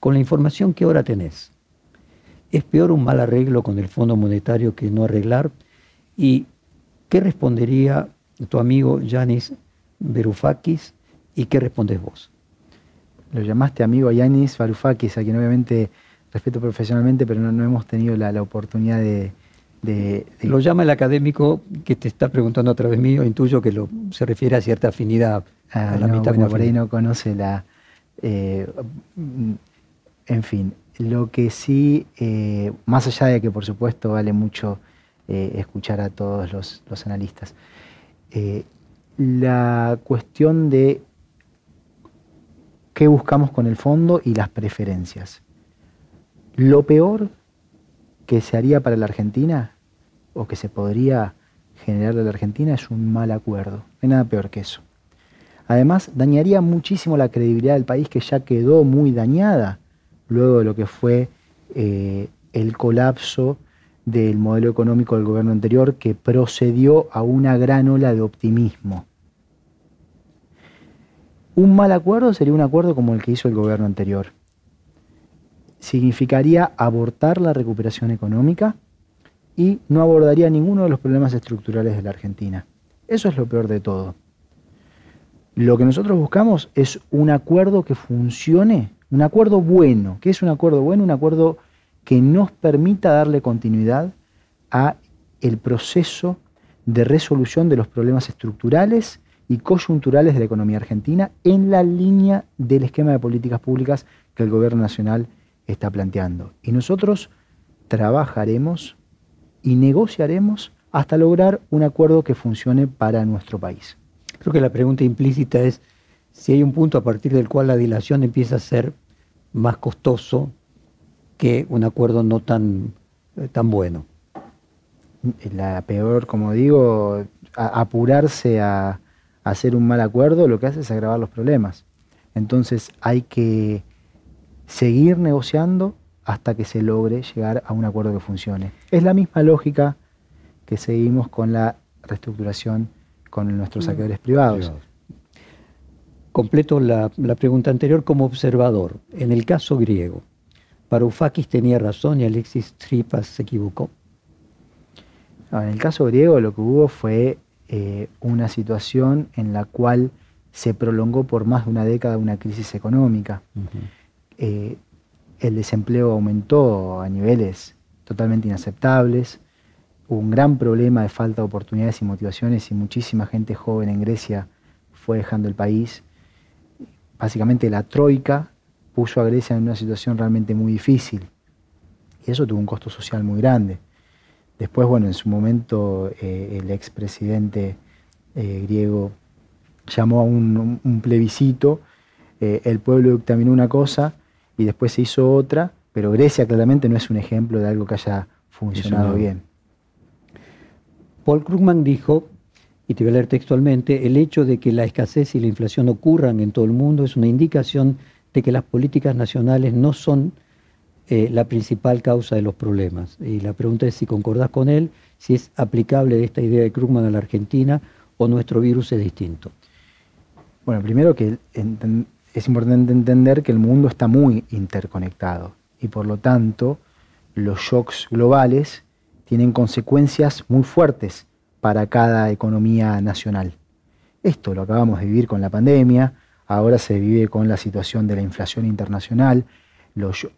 [SPEAKER 2] Con la información que ahora tenés, ¿es peor un mal arreglo con el Fondo Monetario que no arreglar? ¿Y qué respondería tu amigo Yanis Varoufakis y qué respondes vos?
[SPEAKER 3] Lo llamaste amigo Yanis Varoufakis, a quien obviamente respeto profesionalmente, pero no, hemos tenido la, oportunidad de,
[SPEAKER 2] Lo llama el académico que te está preguntando a través mío, intuyo que lo, se refiere a cierta afinidad.
[SPEAKER 3] a la mitad bueno, por ahí no conoce la, eh, en fin, lo que sí, eh, más allá de que por supuesto vale mucho eh, escuchar a todos los, analistas, la cuestión de qué buscamos con el fondo y las preferencias. Lo peor que se haría para la Argentina o que se podría generar de la Argentina es un mal acuerdo. No hay nada peor que eso. Además, dañaría muchísimo la credibilidad del país que ya quedó muy dañada luego de lo que fue eh, el colapso del modelo económico del gobierno anterior que procedió a una gran ola de optimismo. Un mal acuerdo sería un acuerdo como el que hizo el gobierno anterior. Significaría abortar la recuperación económica y no abordaría ninguno de los problemas estructurales de la Argentina. Eso es lo peor de todo. Lo que nosotros buscamos es un acuerdo que funcione, un acuerdo bueno. ¿Qué es un acuerdo bueno? Un acuerdo que nos permita darle continuidad a el proceso de resolución de los problemas estructurales y coyunturales de la economía argentina en la línea del esquema de políticas públicas que el gobierno nacional está planteando. Y nosotros trabajaremos y negociaremos hasta lograr un acuerdo que funcione para nuestro país.
[SPEAKER 2] Creo que la pregunta implícita es si hay un punto a partir del cual la dilación empieza a ser más costoso que un acuerdo no tan eh, tan bueno?
[SPEAKER 3] La peor, como digo, apurarse a, hacer un mal acuerdo lo que hace es agravar los problemas. Entonces hay que seguir negociando hasta que se logre llegar a un acuerdo que funcione. Es la misma lógica que seguimos con la reestructuración con nuestros mm. saqueadores privados.
[SPEAKER 2] Completo la, pregunta anterior como observador. En el caso griego, ¿Varoufakis tenía razón y Alexis Tripas se equivocó?
[SPEAKER 3] en el caso griego lo que hubo fue eh, una situación en la cual se prolongó por más de una década una crisis económica. Eh, el desempleo aumentó a niveles totalmente inaceptables, hubo un gran problema de falta de oportunidades y motivaciones y muchísima gente joven en Grecia fue dejando el país. Básicamente la troika puso a Grecia en una situación realmente muy difícil y eso tuvo un costo social muy grande. Después, bueno, en su momento eh, el expresidente eh, griego llamó a un, plebiscito, eh, el pueblo dictaminó una cosa y después se hizo otra, pero Grecia claramente no es un ejemplo de algo que haya funcionado bien.
[SPEAKER 2] Paul Krugman dijo, y te voy a leer textualmente, el hecho de que la escasez y la inflación ocurran en todo el mundo es una indicación de que las políticas nacionales no son eh, la principal causa de los problemas. Y la pregunta es si concordás con él, si es aplicable esta idea de Krugman a la Argentina o nuestro virus es distinto.
[SPEAKER 3] Bueno, primero que es importante entender que el mundo está muy interconectado y por lo tanto los shocks globales tienen consecuencias muy fuertes para cada economía nacional. Esto lo acabamos de vivir con la pandemia, ahora se vive con la situación de la inflación internacional,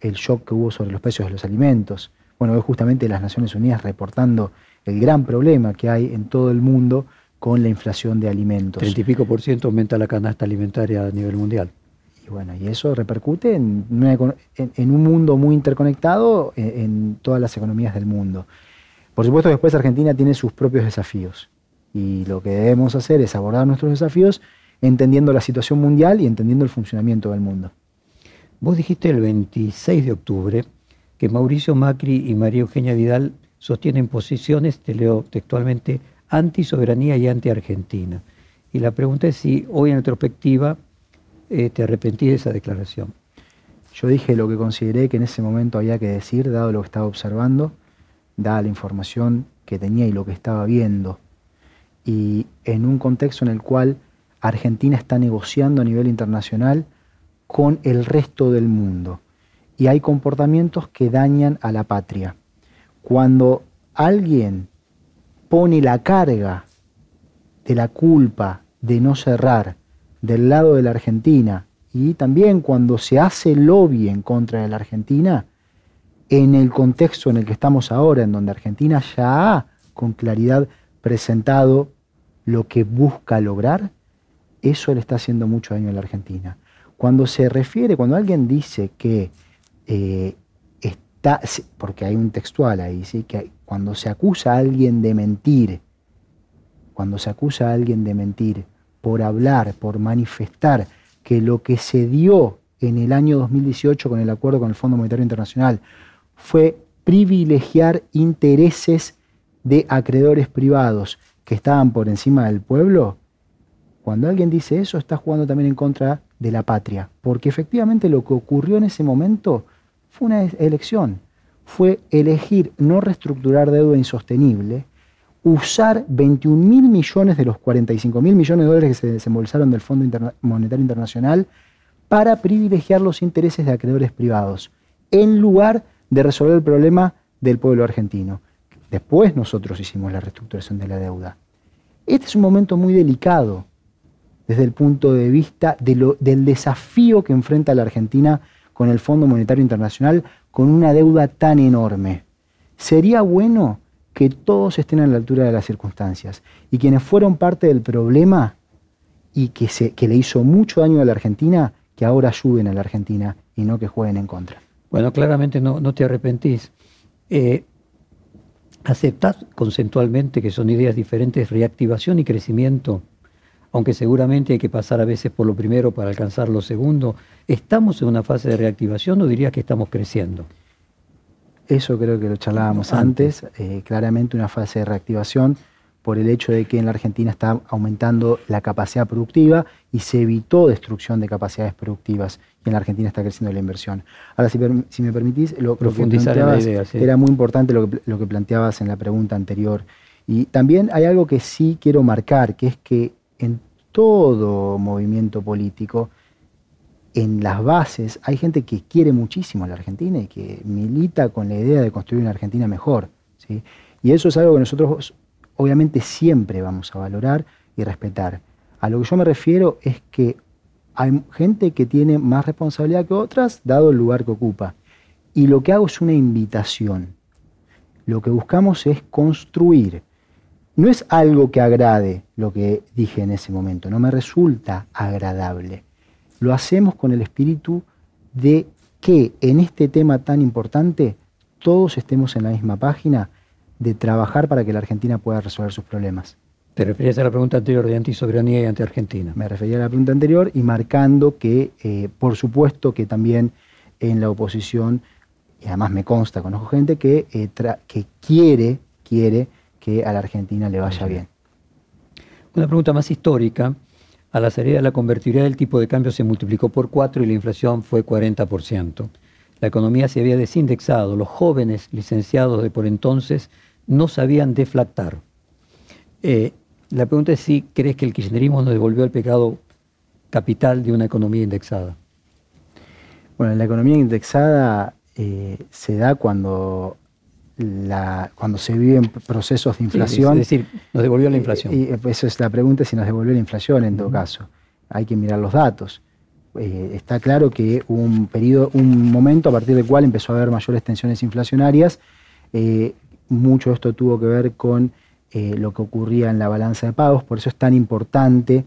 [SPEAKER 3] el shock que hubo sobre los precios de los alimentos. Bueno, es justamente las Naciones Unidas reportando el gran problema que hay en todo el mundo con la inflación de alimentos.
[SPEAKER 2] 30 y pico por ciento aumenta la canasta alimentaria a nivel mundial.
[SPEAKER 3] Y bueno, y eso repercute en, un mundo muy interconectado en, en, todas las economías del mundo. Por supuesto, después Argentina tiene sus propios desafíos. Y lo que debemos hacer es abordar nuestros desafíos entendiendo la situación mundial y entendiendo el funcionamiento del mundo.
[SPEAKER 2] Vos dijiste el 26 de octubre que Mauricio Macri y María Eugenia Vidal sostienen posiciones, te leo textualmente, anti-soberanía y anti-argentina. Y la pregunta es si hoy en retrospectiva eh, te arrepentí de esa declaración.
[SPEAKER 3] Yo dije lo que consideré que en ese momento había que decir, dado lo que estaba observando, dada la información que tenía y lo que estaba viendo. Y en un contexto en el cual Argentina está negociando a nivel internacional con el resto del mundo. Y hay comportamientos que dañan a la patria. Cuando alguien pone la carga de la culpa de no cerrar del lado de la Argentina y también cuando se hace lobby en contra de la Argentina, en el contexto en el que estamos ahora, en donde Argentina ya ha con claridad presentado lo que busca lograr, eso le está haciendo mucho daño a la Argentina. Cuando se refiere, cuando alguien dice que eh, está, porque hay un textual ahí, ¿sí? que cuando se acusa a alguien de mentir, cuando se acusa a alguien de mentir, por hablar, por manifestar que lo que se dio en el año 2018 con el acuerdo con el Fondo Monetario Internacional fue privilegiar intereses de acreedores privados que estaban por encima del pueblo, cuando alguien dice eso está jugando también en contra de la patria, porque efectivamente lo que ocurrió en ese momento fue una elección, fue elegir no reestructurar deuda insostenible, usar 21 mil millones de los 45 mil millones de dólares que se desembolsaron del Fondo Monetario Internacional para privilegiar los intereses de acreedores privados, en lugar de resolver el problema del pueblo argentino. Después nosotros hicimos la reestructuración de la deuda. Este es un momento muy delicado desde el punto de vista del desafío que enfrenta la Argentina con el Fondo Monetario Internacional con una deuda tan enorme. Sería bueno que todos estén a la altura de las circunstancias y quienes fueron parte del problema y que, se, que le hizo mucho daño a la Argentina, que ahora ayuden a la Argentina y no que jueguen en contra.
[SPEAKER 2] Bueno, claramente no, no te arrepentís. Eh, ¿Aceptás conceptualmente que son ideas diferentes, reactivación y crecimiento? Aunque seguramente hay que pasar a veces por lo primero para alcanzar lo segundo. ¿Estamos en una fase de reactivación o dirías que estamos creciendo?
[SPEAKER 3] Eso creo que lo charlábamos antes, eh, claramente una fase de reactivación por el hecho de que en la Argentina está aumentando la capacidad productiva y se evitó destrucción de capacidades productivas en la Argentina está creciendo la inversión. Ahora, si, me permitís, lo, que planteabas era muy importante lo que, lo que planteabas en la pregunta anterior. Y también hay algo que sí quiero marcar, que es que en todo movimiento político, en las bases, hay gente que quiere muchísimo a la Argentina y que milita con la idea de construir una Argentina mejor. ¿sí? Y eso es algo que nosotros obviamente siempre vamos a valorar y respetar. A lo que yo me refiero es que hay gente que tiene más responsabilidad que otras, dado el lugar que ocupa. Y lo que hago es una invitación. Lo que buscamos es construir. No es algo que agrade lo que dije en ese momento, no me resulta agradable. Lo hacemos con el espíritu de que en este tema tan importante todos estemos en la misma página de trabajar para que la Argentina pueda resolver sus problemas.
[SPEAKER 2] ¿Te referías a la pregunta anterior de antisoberanía y anti-Argentina?
[SPEAKER 3] Me refería a la pregunta anterior y marcando que, eh, por supuesto, que también en la oposición, y además me consta, conozco gente que, eh, que quiere, quiere que a la Argentina le vaya bien.
[SPEAKER 2] Una pregunta más histórica. A la salida de la convertibilidad el tipo de cambio se multiplicó por cuatro y la inflación fue 40%. La economía se había desindexado. Los jóvenes licenciados de por entonces no sabían deflactar. Eh, la pregunta es si crees que el kirchnerismo nos devolvió el pecado capital de una economía indexada.
[SPEAKER 3] Bueno, la economía indexada eh, se da cuando, la, cuando se viven procesos de inflación.
[SPEAKER 2] es decir, nos devolvió la inflación.
[SPEAKER 3] Y, eso es la pregunta, si nos devolvió la inflación en todo caso. Hay que mirar los datos. Eh, está claro que hubo un periodo, un momento a partir del cual empezó a haber mayores tensiones inflacionarias mucho de esto tuvo que ver con eh, lo que ocurría en la balanza de pagos, por eso es tan importante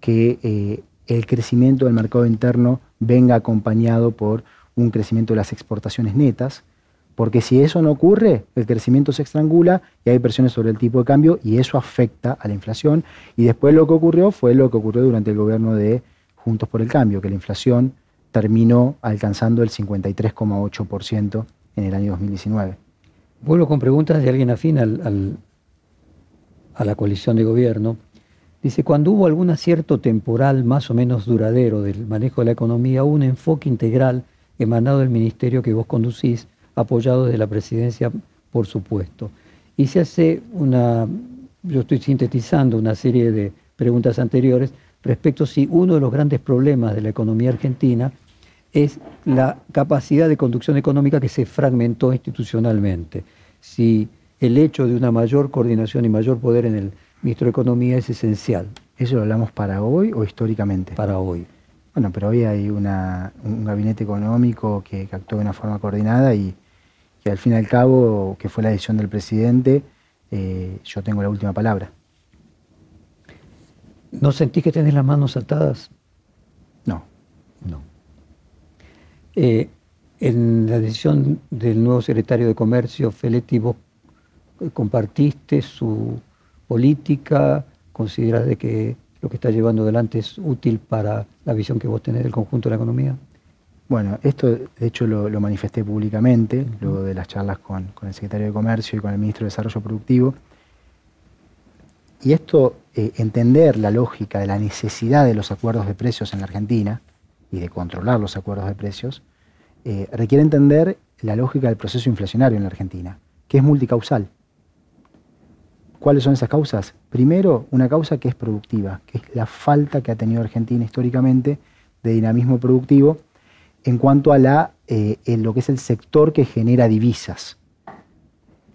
[SPEAKER 3] que eh, el crecimiento del mercado interno venga acompañado por un crecimiento de las exportaciones netas, porque si eso no ocurre, el crecimiento se estrangula y hay presiones sobre el tipo de cambio y eso afecta a la inflación. Y después lo que ocurrió fue lo que ocurrió durante el gobierno de Juntos por el Cambio, que la inflación terminó alcanzando el 53,8% en el año 2019.
[SPEAKER 2] Vuelvo con preguntas de alguien afín al, a la coalición de gobierno. Dice, cuando hubo algún acierto temporal más o menos duradero del manejo de la economía, hubo un enfoque integral emanado del ministerio que vos conducís, apoyado desde la presidencia, por supuesto. Y se hace una, yo estoy sintetizando una serie de preguntas anteriores respecto a si uno de los grandes problemas de la economía argentina es la capacidad de conducción económica que se fragmentó institucionalmente. Si el hecho de una mayor coordinación y mayor poder en el ministro de Economía es esencial.
[SPEAKER 3] ¿Eso lo hablamos para hoy o históricamente?
[SPEAKER 2] Para hoy.
[SPEAKER 3] Bueno, pero hoy hay un gabinete económico que, actúa de una forma coordinada y que al fin y al cabo, que fue la decisión del presidente, eh, yo tengo la última palabra.
[SPEAKER 2] ¿No sentís que tenés las manos atadas?
[SPEAKER 3] No.
[SPEAKER 2] No. Eh, en la decisión del nuevo secretario de Comercio, Feletti, vos compartiste su política, consideras de que lo que está llevando adelante es útil para la visión que vos tenés del conjunto de la economía?
[SPEAKER 3] Bueno, esto de hecho lo, manifesté públicamente, luego de las charlas con, el secretario de Comercio y con el ministro de Desarrollo Productivo. Y esto, eh, entender la lógica de la necesidad de los acuerdos de precios en la Argentina, y de controlar los acuerdos de precios, eh, requiere entender la lógica del proceso inflacionario en la Argentina, que es multicausal. ¿Cuáles son esas causas? Primero, una causa que es productiva, que es la falta que ha tenido Argentina históricamente de dinamismo productivo en cuanto a eh, lo que es el sector que genera divisas.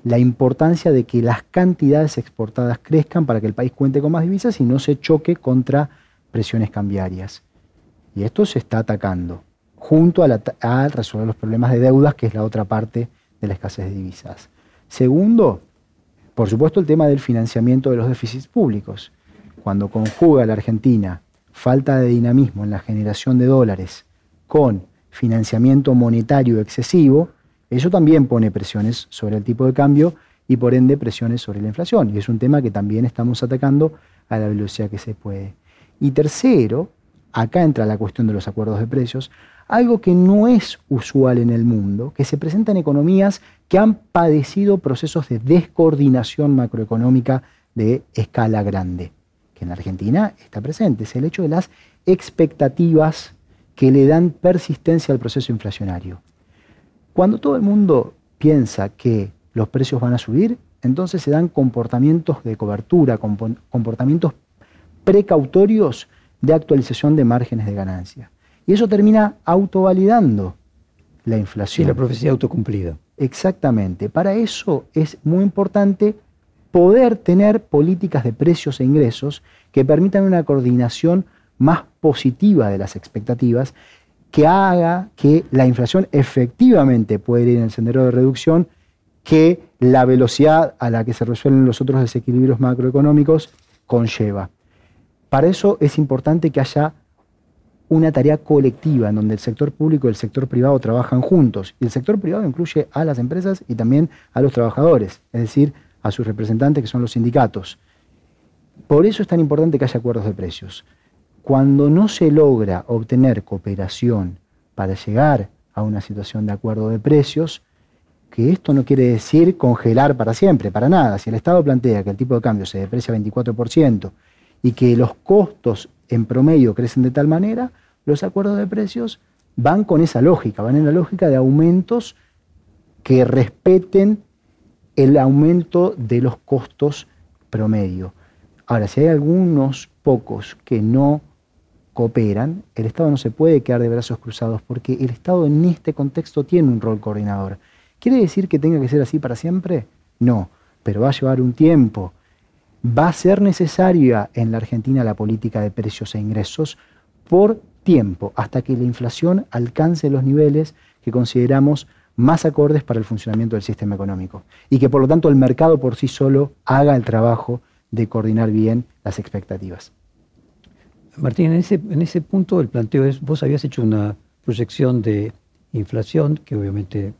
[SPEAKER 3] La importancia de que las cantidades exportadas crezcan para que el país cuente con más divisas y no se choque contra presiones cambiarias. Y esto se está atacando, junto a, resolver los problemas de deudas, que es la otra parte de la escasez de divisas. Segundo, por supuesto, el tema del financiamiento de los déficits públicos. Cuando conjuga la Argentina falta de dinamismo en la generación de dólares con financiamiento monetario excesivo, eso también pone presiones sobre el tipo de cambio y por ende presiones sobre la inflación. Y es un tema que también estamos atacando a la velocidad que se puede. Y tercero, acá entra la cuestión de los acuerdos de precios, algo que no es usual en el mundo, que se presenta en economías que han padecido procesos de descoordinación macroeconómica de escala grande, que en Argentina está presente, es el hecho de las expectativas que le dan persistencia al proceso inflacionario. Cuando todo el mundo piensa que los precios van a subir, entonces se dan comportamientos de cobertura, comportamientos precautorios de actualización de márgenes de ganancia. Y eso termina autovalidando la inflación.
[SPEAKER 2] Y la profecía autocumplida.
[SPEAKER 3] Exactamente. Para eso es muy importante poder tener políticas de precios e ingresos que permitan una coordinación más positiva de las expectativas que haga que la inflación efectivamente pueda ir en el sendero de reducción, que la velocidad a la que se resuelven los otros desequilibrios macroeconómicos conlleva. Para eso es importante que haya una tarea colectiva en donde el sector público y el sector privado trabajan juntos. Y el sector privado incluye a las empresas y también a los trabajadores, es decir, a sus representantes que son los sindicatos. Por eso es tan importante que haya acuerdos de precios. Cuando no se logra obtener cooperación para llegar a una situación de acuerdo de precios, que esto no quiere decir congelar para siempre, para nada. Si el Estado plantea que el tipo de cambio se deprecia 24% y que los costos en promedio crecen de tal manera, los acuerdos de precios van con esa lógica, van en la lógica de aumentos que respeten el aumento de los costos promedio. Ahora, si hay algunos pocos que no cooperan, el Estado no se puede quedar de brazos cruzados porque el Estado en este contexto tiene un rol coordinador. ¿Quiere decir que tenga que ser así para siempre? No, pero va a llevar un tiempo. Va a ser necesaria en la Argentina la política de precios e ingresos por tiempo, hasta que la inflación alcance los niveles que consideramos más acordes para el funcionamiento del sistema económico y que por lo tanto el mercado por sí solo haga el trabajo de coordinar bien las expectativas.
[SPEAKER 2] Martín, en ese, en ese punto el planteo es, vos habías hecho una proyección de inflación que obviamente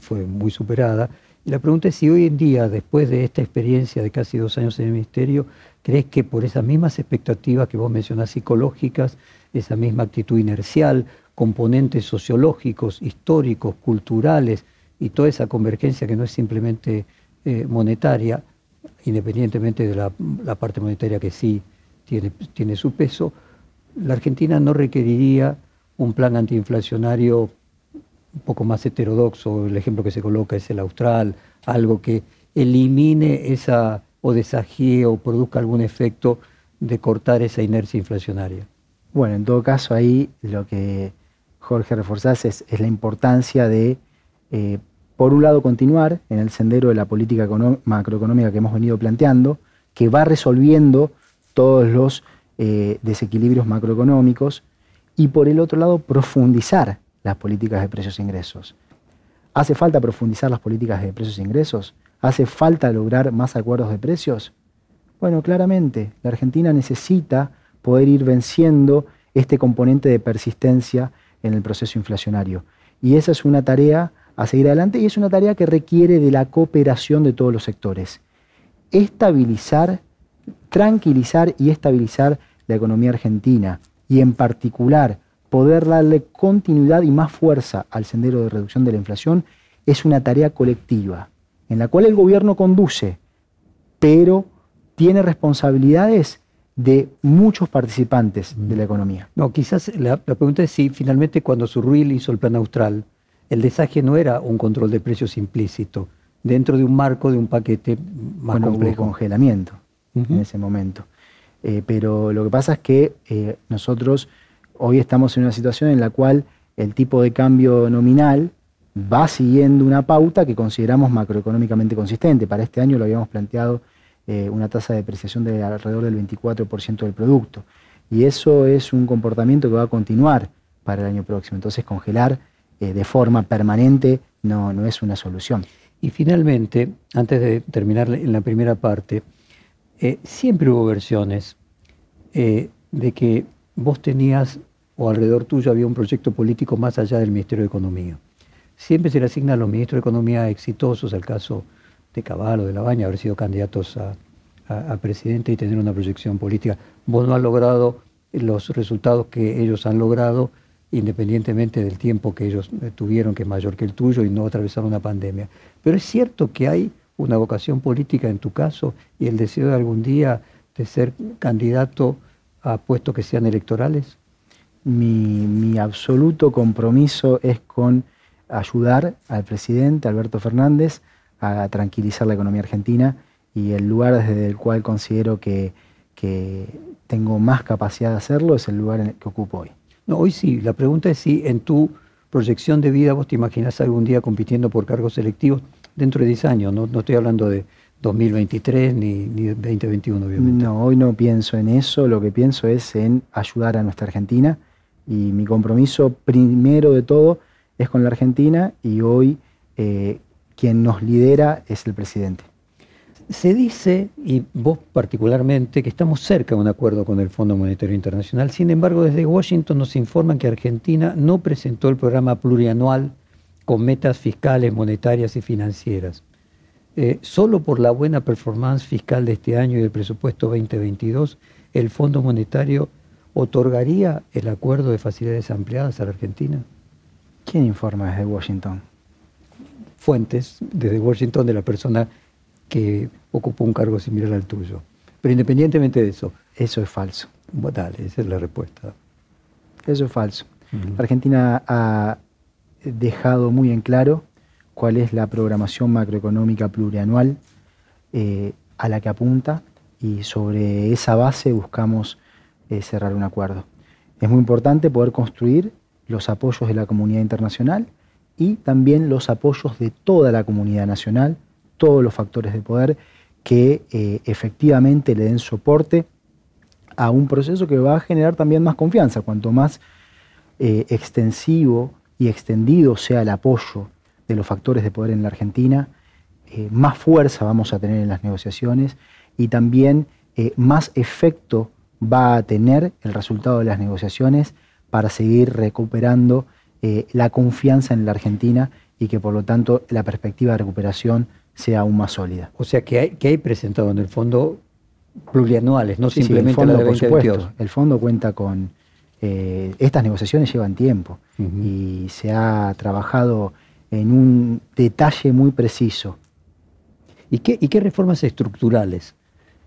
[SPEAKER 2] fue muy superada, y la pregunta es si hoy en día, después de esta experiencia de casi dos años en el Ministerio, crees que por esas mismas expectativas que vos mencionás psicológicas, esa misma actitud inercial, componentes sociológicos, históricos, culturales y toda esa convergencia que no es simplemente eh, monetaria, independientemente de la, parte monetaria que sí tiene su peso, la Argentina no requeriría un plan antiinflacionario un poco más heterodoxo, el ejemplo que se coloca es el austral, algo que elimine esa o desajee o produzca algún efecto de cortar esa inercia inflacionaria.
[SPEAKER 3] Bueno, en todo caso ahí lo que Jorge reforzás es, la importancia de, eh, por un lado, continuar en el sendero de la política macroeconómica que hemos venido planteando, que va resolviendo todos los eh, desequilibrios macroeconómicos, y por el otro lado, profundizar las políticas de precios e ingresos. ¿Hace falta profundizar las políticas de precios e ingresos? ¿Hace falta lograr más acuerdos de precios? Bueno, claramente, la Argentina necesita poder ir venciendo este componente de persistencia en el proceso inflacionario. Y esa es una tarea a seguir adelante y es una tarea que requiere de la cooperación de todos los sectores. Estabilizar, tranquilizar y estabilizar la economía argentina y en particular poder darle continuidad y más fuerza al sendero de reducción de la inflación es una tarea colectiva, en la cual el gobierno conduce, pero tiene responsabilidades de muchos participantes de la economía.
[SPEAKER 2] No, quizás la, pregunta es si finalmente cuando Surruil hizo el plan austral, el desaje no era un control de precios implícito, dentro de un marco de un paquete más
[SPEAKER 3] bueno,
[SPEAKER 2] complejo.
[SPEAKER 3] Hubo congelamiento en ese momento. Eh, pero lo que pasa es que eh, nosotros hoy estamos en una situación en la cual el tipo de cambio nominal va siguiendo una pauta que consideramos macroeconómicamente consistente. Para este año lo habíamos planteado eh, una tasa de depreciación de alrededor del 24% del producto. Y eso es un comportamiento que va a continuar para el año próximo. Entonces congelar eh, de forma permanente no, no es una solución.
[SPEAKER 2] Y finalmente, antes de terminar en la primera parte, eh, siempre hubo versiones de que vos tenías o alrededor tuyo había un proyecto político más allá del Ministerio de Economía. Siempre se le asigna a los ministros de Economía exitosos, el caso de Caballo, de La Baña, haber sido candidatos a, presidente y tener una proyección política. Vos no has logrado los resultados que ellos han logrado independientemente del tiempo que ellos eh, tuvieron, que es mayor que el tuyo, y no atravesaron una pandemia. Pero es cierto que hay una vocación política en tu caso y el deseo de algún día de ser candidato a puestos que sean electorales.
[SPEAKER 3] Mi, absoluto compromiso es con ayudar al presidente Alberto Fernández a tranquilizar la economía argentina y el lugar desde el cual considero que, que tengo más capacidad de hacerlo es el lugar en el que ocupo hoy.
[SPEAKER 2] No, hoy sí. La pregunta es si en tu proyección de vida vos te imaginas algún día compitiendo por cargos selectivos dentro de 10 años. No, estoy hablando de 2023 ni, ni 2021, obviamente.
[SPEAKER 3] No, hoy no pienso en eso. Lo que pienso es en ayudar a nuestra Argentina. Y mi compromiso primero de todo es con la Argentina y hoy eh, quien nos lidera es el presidente.
[SPEAKER 2] Se dice, y vos particularmente, que estamos cerca de un acuerdo con el Fondo Monetario Internacional. Sin embargo, desde Washington nos informan que Argentina no presentó el programa plurianual con metas fiscales, monetarias y financieras. Eh, solo por la buena performance fiscal de este año y del presupuesto 2022, el Fondo Monetario otorgaría el acuerdo de facilidades ampliadas a la Argentina.
[SPEAKER 3] ¿Quién informa desde Washington?
[SPEAKER 2] Fuentes desde Washington de la persona que ocupó un cargo similar al tuyo. Pero independientemente de eso.
[SPEAKER 3] Eso es falso.
[SPEAKER 2] Bueno, dale, esa es la respuesta.
[SPEAKER 3] Eso es falso. Argentina ha dejado muy en claro cuál es la programación macroeconómica plurianual eh, a la que apunta y sobre esa base buscamos eh, cerrar un acuerdo. Es muy importante poder construir los apoyos de la comunidad internacional y también los apoyos de toda la comunidad nacional todos los factores de poder que eh, efectivamente le den soporte a un proceso que va a generar también más confianza. Cuanto más eh, extensivo y extendido sea el apoyo de los factores de poder en la Argentina, más fuerza vamos a tener en las negociaciones y también más efecto va a tener el resultado de las negociaciones para seguir recuperando la confianza en la Argentina y que por lo tanto la perspectiva de recuperación sea aún más sólida.
[SPEAKER 2] O sea, que hay, que hay presentado en el fondo plurianuales, no simplemente
[SPEAKER 3] el fondo, por supuesto. El fondo cuenta con... Eh, estas negociaciones llevan tiempo y se ha trabajado en un detalle muy preciso.
[SPEAKER 2] ¿Y qué, y qué reformas estructurales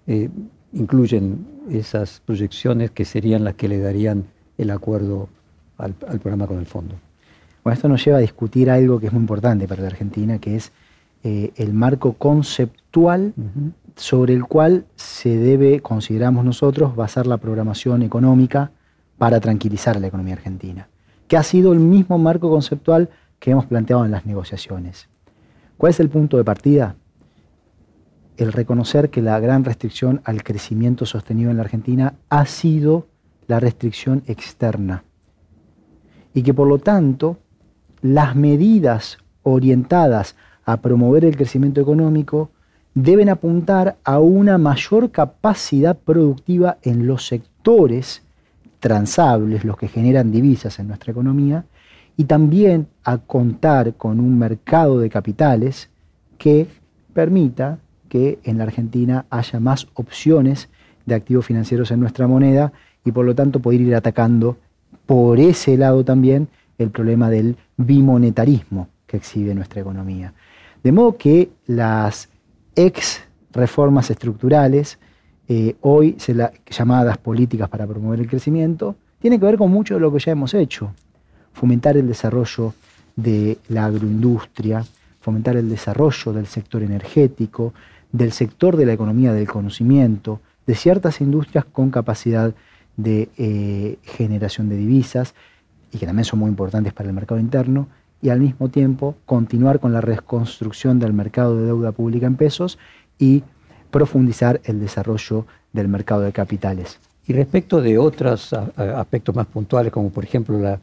[SPEAKER 2] eh, incluyen esas proyecciones que serían las que le darían el acuerdo al, al programa con el fondo?
[SPEAKER 3] Bueno, esto nos lleva a discutir algo que es muy importante para la Argentina, que es eh, el marco conceptual sobre el cual se debe, consideramos nosotros, basar la programación económica para tranquilizar a la economía argentina, que ha sido el mismo marco conceptual que hemos planteado en las negociaciones. ¿Cuál es el punto de partida? El reconocer que la gran restricción al crecimiento sostenido en la Argentina ha sido la restricción externa. Y que por lo tanto las medidas orientadas a promover el crecimiento económico deben apuntar a una mayor capacidad productiva en los sectores transables, los que generan divisas en nuestra economía, y también a contar con un mercado de capitales que permita que en la Argentina haya más opciones de activos financieros en nuestra moneda y por lo tanto poder ir atacando por ese lado también el problema del bimonetarismo que exhibe nuestra economía. De modo que las ex reformas estructurales, eh, hoy llamadas políticas para promover el crecimiento, tienen que ver con mucho de lo que ya hemos hecho. Fomentar el desarrollo de la agroindustria, fomentar el desarrollo del sector energético, del sector de la economía del conocimiento, de ciertas industrias con capacidad de eh, generación de divisas y que también son muy importantes para el mercado interno, y al mismo tiempo continuar con la reconstrucción del mercado de deuda pública en pesos y profundizar el desarrollo del mercado de capitales.
[SPEAKER 2] Y respecto de otros aspectos más puntuales, como por ejemplo la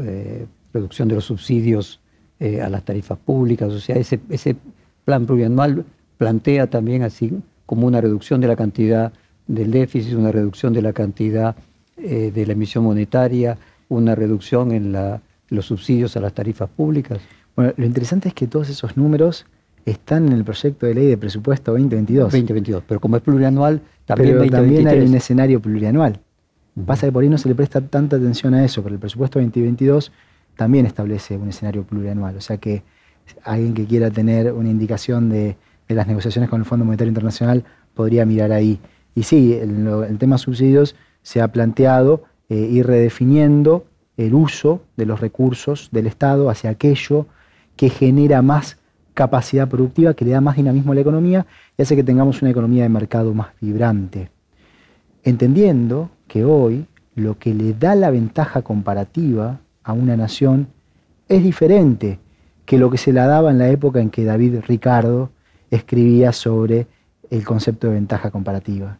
[SPEAKER 2] eh, reducción de los subsidios eh, a las tarifas públicas, o sea, ese, ese plan plurianual plantea también así como una reducción de la cantidad del déficit, una reducción de la cantidad eh, de la emisión monetaria, una reducción en la los subsidios a las tarifas públicas?
[SPEAKER 3] Bueno, lo interesante es que todos esos números están en el proyecto de ley de presupuesto 2022.
[SPEAKER 2] 2022, pero como es plurianual, también
[SPEAKER 3] pero también hay un escenario plurianual. Pasa que por ahí no se le presta tanta atención a eso, pero el presupuesto 2022 también establece un escenario plurianual. O sea que alguien que quiera tener una indicación de, las negociaciones con el Fondo Monetario Internacional podría mirar ahí. Y sí, el, el tema subsidios se ha planteado eh, ir redefiniendo el uso de los recursos del Estado hacia aquello que genera más capacidad productiva, que le da más dinamismo a la economía y hace que tengamos una economía de mercado más vibrante. Entendiendo que hoy lo que le da la ventaja comparativa a una nación es diferente que lo que se la daba en la época en que David Ricardo escribía sobre el concepto de ventaja comparativa.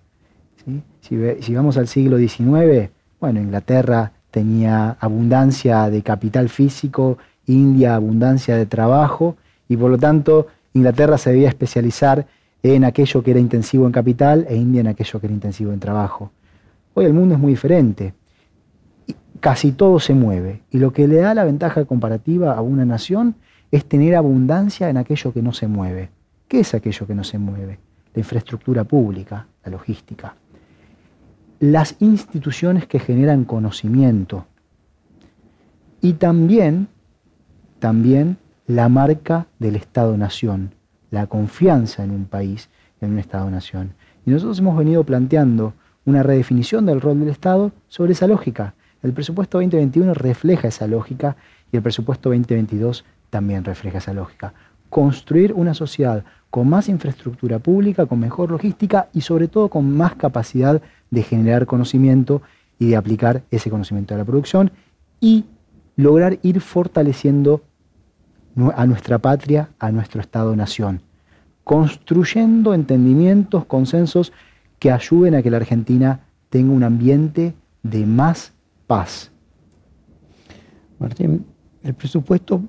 [SPEAKER 3] Si, vamos al siglo XIX, bueno, Inglaterra tenía abundancia de capital físico, India abundancia de trabajo, y por lo tanto Inglaterra se debía especializar en aquello que era intensivo en capital e India en aquello que era intensivo en trabajo. Hoy el mundo es muy diferente. Casi todo se mueve. Y lo que le da la ventaja comparativa a una nación es tener abundancia en aquello que no se mueve. ¿Qué es aquello que no se mueve? La infraestructura pública, la logística. Las instituciones que generan conocimiento. Y también, también la marca del Estado-Nación, la confianza en un país, en un Estado-Nación. Y nosotros hemos venido planteando una redefinición del rol del Estado sobre esa lógica. El presupuesto 2021 refleja esa lógica y el presupuesto 2022 también refleja esa lógica. Construir una sociedad con más infraestructura pública, con mejor logística y sobre todo con más capacidad de generar conocimiento y de aplicar ese conocimiento a la producción y lograr ir fortaleciendo a nuestra patria, a nuestro Estado-nación, construyendo entendimientos, consensos que ayuden a que la Argentina tenga un ambiente de más paz.
[SPEAKER 2] Martín, el presupuesto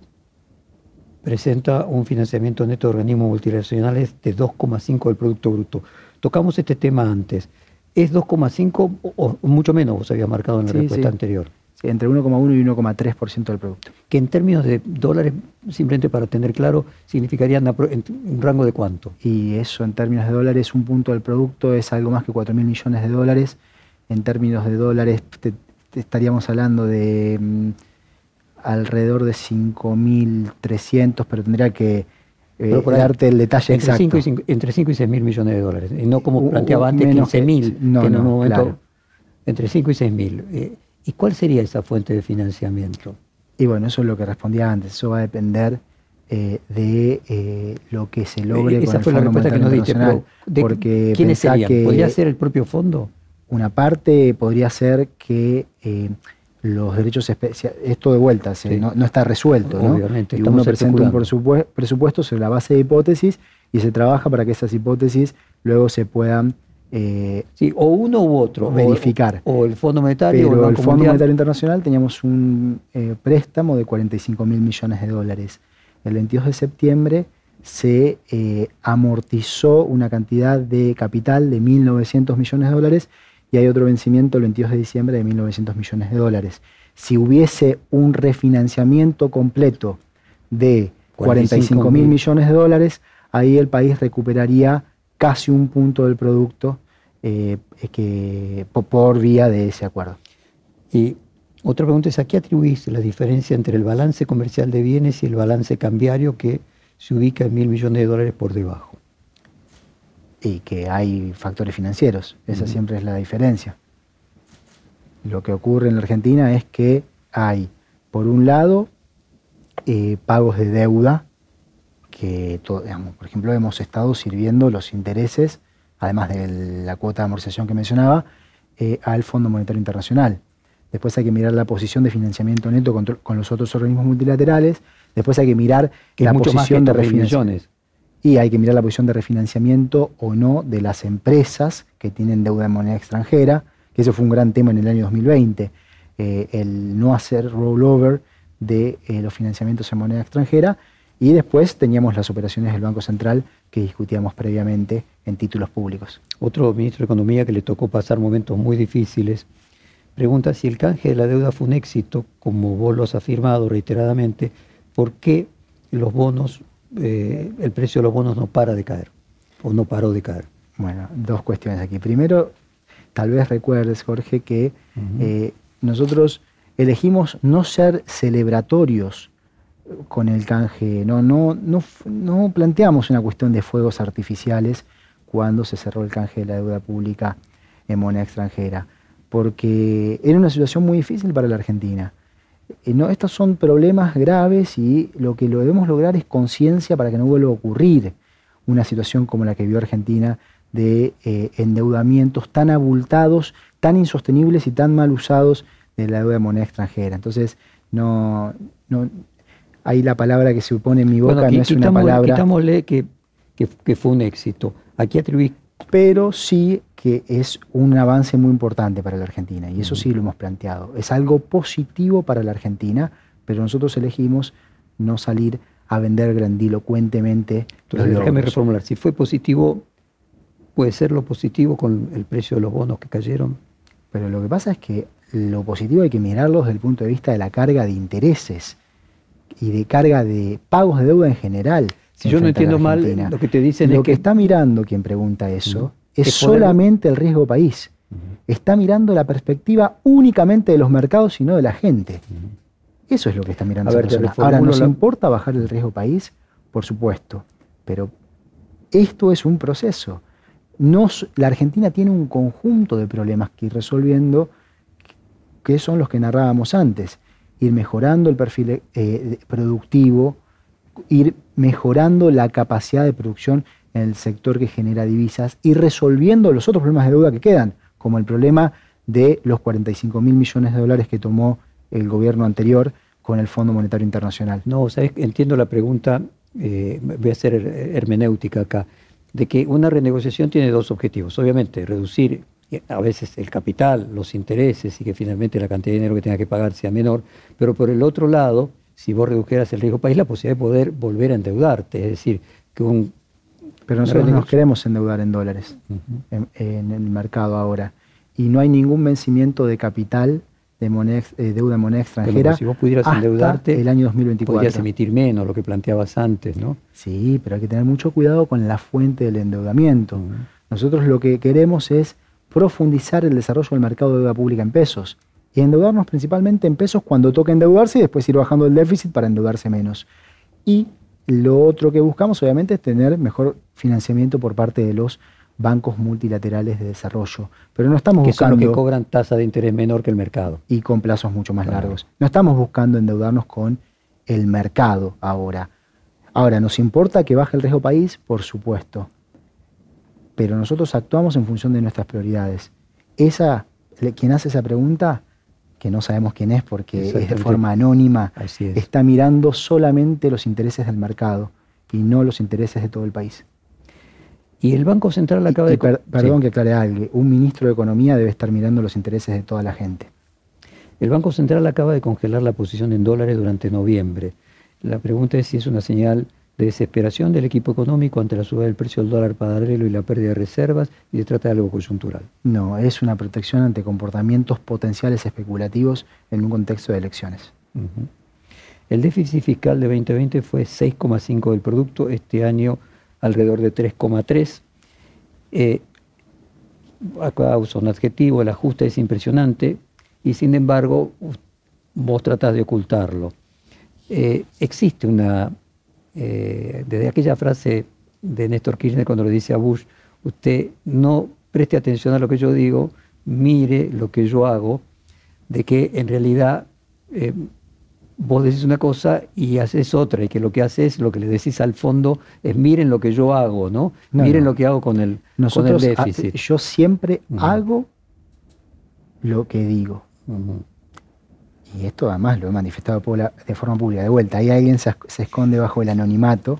[SPEAKER 2] presenta un financiamiento neto de organismos multinacionales de 2,5 del Producto Bruto. Tocamos este tema antes. ¿Es 2,5 o, mucho menos vos había marcado en la respuesta anterior?
[SPEAKER 3] Sí, entre 1,1 y 1,3% del producto.
[SPEAKER 2] Que en términos de dólares, simplemente para tener claro, significaría un rango de cuánto.
[SPEAKER 3] Y eso en términos de dólares, un punto del producto es algo más que 4 mil millones de dólares. En términos de dólares, estaríamos hablando de... Alrededor de 5.300, pero tendría que eh, darte el detalle
[SPEAKER 2] entre
[SPEAKER 3] exacto.
[SPEAKER 2] entre 5 y 6 mil millones de dólares, y no como planteaba antes 15 mil,
[SPEAKER 3] no, que en un momento
[SPEAKER 2] entre 5 y 6 mil. Eh, ¿Y cuál sería esa fuente de financiamiento?
[SPEAKER 3] Y bueno, eso es lo que respondía antes, eso va a depender eh, de lo que se logre
[SPEAKER 2] Esa
[SPEAKER 3] con
[SPEAKER 2] fue
[SPEAKER 3] el
[SPEAKER 2] la respuesta que nos diste,
[SPEAKER 3] porque
[SPEAKER 2] ¿quiénes serían? ¿Podría ser el propio fondo?
[SPEAKER 3] Una parte podría ser que los derechos especiales, esto de vuelta, no, está resuelto, ¿no?
[SPEAKER 2] Obviamente,
[SPEAKER 3] y uno presenta un presupuesto sobre la base de hipótesis y se trabaja para que esas hipótesis luego se puedan
[SPEAKER 2] eh, sí, o uno u otro.
[SPEAKER 3] Verificar.
[SPEAKER 2] O, el Fondo Monetario.
[SPEAKER 3] Pero el, Fondo Monetario Internacional teníamos un eh, préstamo de 45 mil millones de dólares. El 22 de septiembre se eh, amortizó una cantidad de capital de 1.900 millones de dólares y hay otro vencimiento el 22 de diciembre de 1.900 millones de dólares. Si hubiese un refinanciamiento completo de 45 mil millones de dólares, ahí el país recuperaría casi un punto del producto eh, que, por vía de ese acuerdo.
[SPEAKER 2] Y otra pregunta es, ¿a qué atribuís la diferencia entre el balance comercial de bienes y el balance cambiario que se ubica en mil millones de dólares por debajo?
[SPEAKER 3] Y que hay factores financieros. Esa siempre es la diferencia. Lo que ocurre en la Argentina es que hay, por un lado, eh, pagos de deuda, que, digamos, por ejemplo, hemos estado sirviendo los intereses, además de la cuota de amortización que mencionaba, eh, al Fondo Monetario Internacional. Después hay que mirar la posición de financiamiento neto con, los otros organismos multilaterales. Después hay que mirar la posición de refinanciación y hay que mirar la posición de refinanciamiento o no de las empresas que tienen deuda en moneda extranjera, que eso fue un gran tema en el año 2020, eh, el no hacer rollover de eh, los financiamientos en moneda extranjera, y después teníamos las operaciones del Banco Central que discutíamos previamente en títulos públicos.
[SPEAKER 2] Otro ministro de Economía que le tocó pasar momentos muy difíciles pregunta si el canje de la deuda fue un éxito, como vos lo has afirmado reiteradamente, ¿por qué los bonos eh, el precio de los bonos no para de caer, o no paró de caer.
[SPEAKER 3] Bueno, dos cuestiones aquí. Primero, tal vez recuerdes, Jorge, que eh, nosotros elegimos no ser celebratorios con el canje, no, no, no, no planteamos una cuestión de fuegos artificiales cuando se cerró el canje de la deuda pública en moneda extranjera, porque era una situación muy difícil para la Argentina. Eh, no, estos son problemas graves y lo que lo debemos lograr es conciencia para que no vuelva a ocurrir una situación como la que vio Argentina de eh, endeudamientos tan abultados, tan insostenibles y tan mal usados de la deuda de moneda extranjera. Entonces, no, no ahí la palabra que se pone en mi boca no es una palabra.
[SPEAKER 2] Quitámosle que, que, fue un éxito. Aquí atribuís.
[SPEAKER 3] Pero sí que es un avance muy importante para la Argentina, y eso sí lo hemos planteado. Es algo positivo para la Argentina, pero nosotros elegimos no salir a vender grandilocuentemente.
[SPEAKER 2] Entonces, déjame reformular. Si fue positivo, puede ser lo positivo con el precio de los bonos que cayeron.
[SPEAKER 3] Pero lo que pasa es que lo positivo hay que mirarlo desde el punto de vista de la carga de intereses y de carga de pagos de deuda en general.
[SPEAKER 2] Si yo no entiendo mal, lo que te dicen
[SPEAKER 3] lo es que... que está mirando quien pregunta eso es, solamente el riesgo país. Está mirando la perspectiva únicamente de los mercados y no de la gente. Eso es lo que está mirando esa persona. Ahora, ¿nos importa bajar el riesgo país? Por supuesto. Pero esto es un proceso. la Argentina tiene un conjunto de problemas que ir resolviendo, que son los que narrábamos antes. Ir mejorando el perfil eh, productivo, ir mejorando la capacidad de producción en el sector que genera divisas y resolviendo los otros problemas de deuda que quedan, como el problema de los 45 mil millones de dólares que tomó el gobierno anterior con el Fondo Monetario Internacional.
[SPEAKER 2] No, ¿sabes? entiendo la pregunta, eh, voy a hacer hermenéutica acá, de que una renegociación tiene dos objetivos. Obviamente, reducir eh, a veces el capital, los intereses y que finalmente la cantidad de dinero que tenga que pagar sea menor, pero por el otro lado, si vos redujeras el riesgo país, la posibilidad de poder volver a endeudarte, es decir, que un
[SPEAKER 3] pero nosotros nos queremos endeudar en dólares en, el mercado ahora. Y no hay ningún vencimiento de capital de moneda, eh, deuda de moneda extranjera.
[SPEAKER 2] si vos pudieras endeudarte,
[SPEAKER 3] el año 2024.
[SPEAKER 2] Podrías emitir menos, lo que planteabas antes, ¿no?
[SPEAKER 3] Sí, pero hay que tener mucho cuidado con la fuente del endeudamiento. Nosotros lo que queremos es profundizar el desarrollo del mercado de deuda pública en pesos y endeudarnos principalmente en pesos cuando toque endeudarse y después ir bajando el déficit para endeudarse menos. Y lo otro que buscamos, obviamente, es tener mejor financiamiento por parte de los bancos multilaterales de desarrollo. Pero no estamos buscando.
[SPEAKER 2] que cobran tasa de interés menor que el mercado.
[SPEAKER 3] Y con plazos mucho más largos. No estamos buscando endeudarnos con el mercado ahora. Ahora, ¿nos importa que baje el riesgo país? Por supuesto. Pero nosotros actuamos en función de nuestras prioridades. Esa, quien hace esa pregunta que no sabemos quién es porque es de forma anónima, está mirando solamente los intereses del mercado y no los intereses de todo el país.
[SPEAKER 2] Y el Banco Central acaba de...
[SPEAKER 3] perdón que aclare algo, un ministro de Economía debe estar mirando los intereses de toda la gente.
[SPEAKER 2] El Banco Central acaba de congelar la posición en dólares durante noviembre. La pregunta es si es una señal de desesperación del equipo económico ante la subida del precio del dólar paralelo y la pérdida de reservas y se trata de algo coyuntural.
[SPEAKER 3] No, es una protección ante comportamientos potenciales especulativos en un contexto de elecciones.
[SPEAKER 2] El déficit fiscal de 2020 fue 6,5 del producto, este año alrededor de 3,3. Eh, acá uso un adjetivo, el ajuste es impresionante y sin embargo vos tratás de ocultarlo. Eh, existe una eh, desde aquella frase de Néstor Kirchner cuando le dice a Bush, usted no preste atención a lo que yo digo, mire lo que yo hago, de que en realidad eh, vos decís una cosa y haces otra, y que lo que haces, lo que le decís al fondo es miren lo que yo hago, ¿no? miren lo que hago con el,
[SPEAKER 3] Nosotros,
[SPEAKER 2] déficit.
[SPEAKER 3] yo siempre hago lo que digo y esto además lo he manifestado de forma pública, de vuelta, ahí alguien se, esconde bajo el anonimato,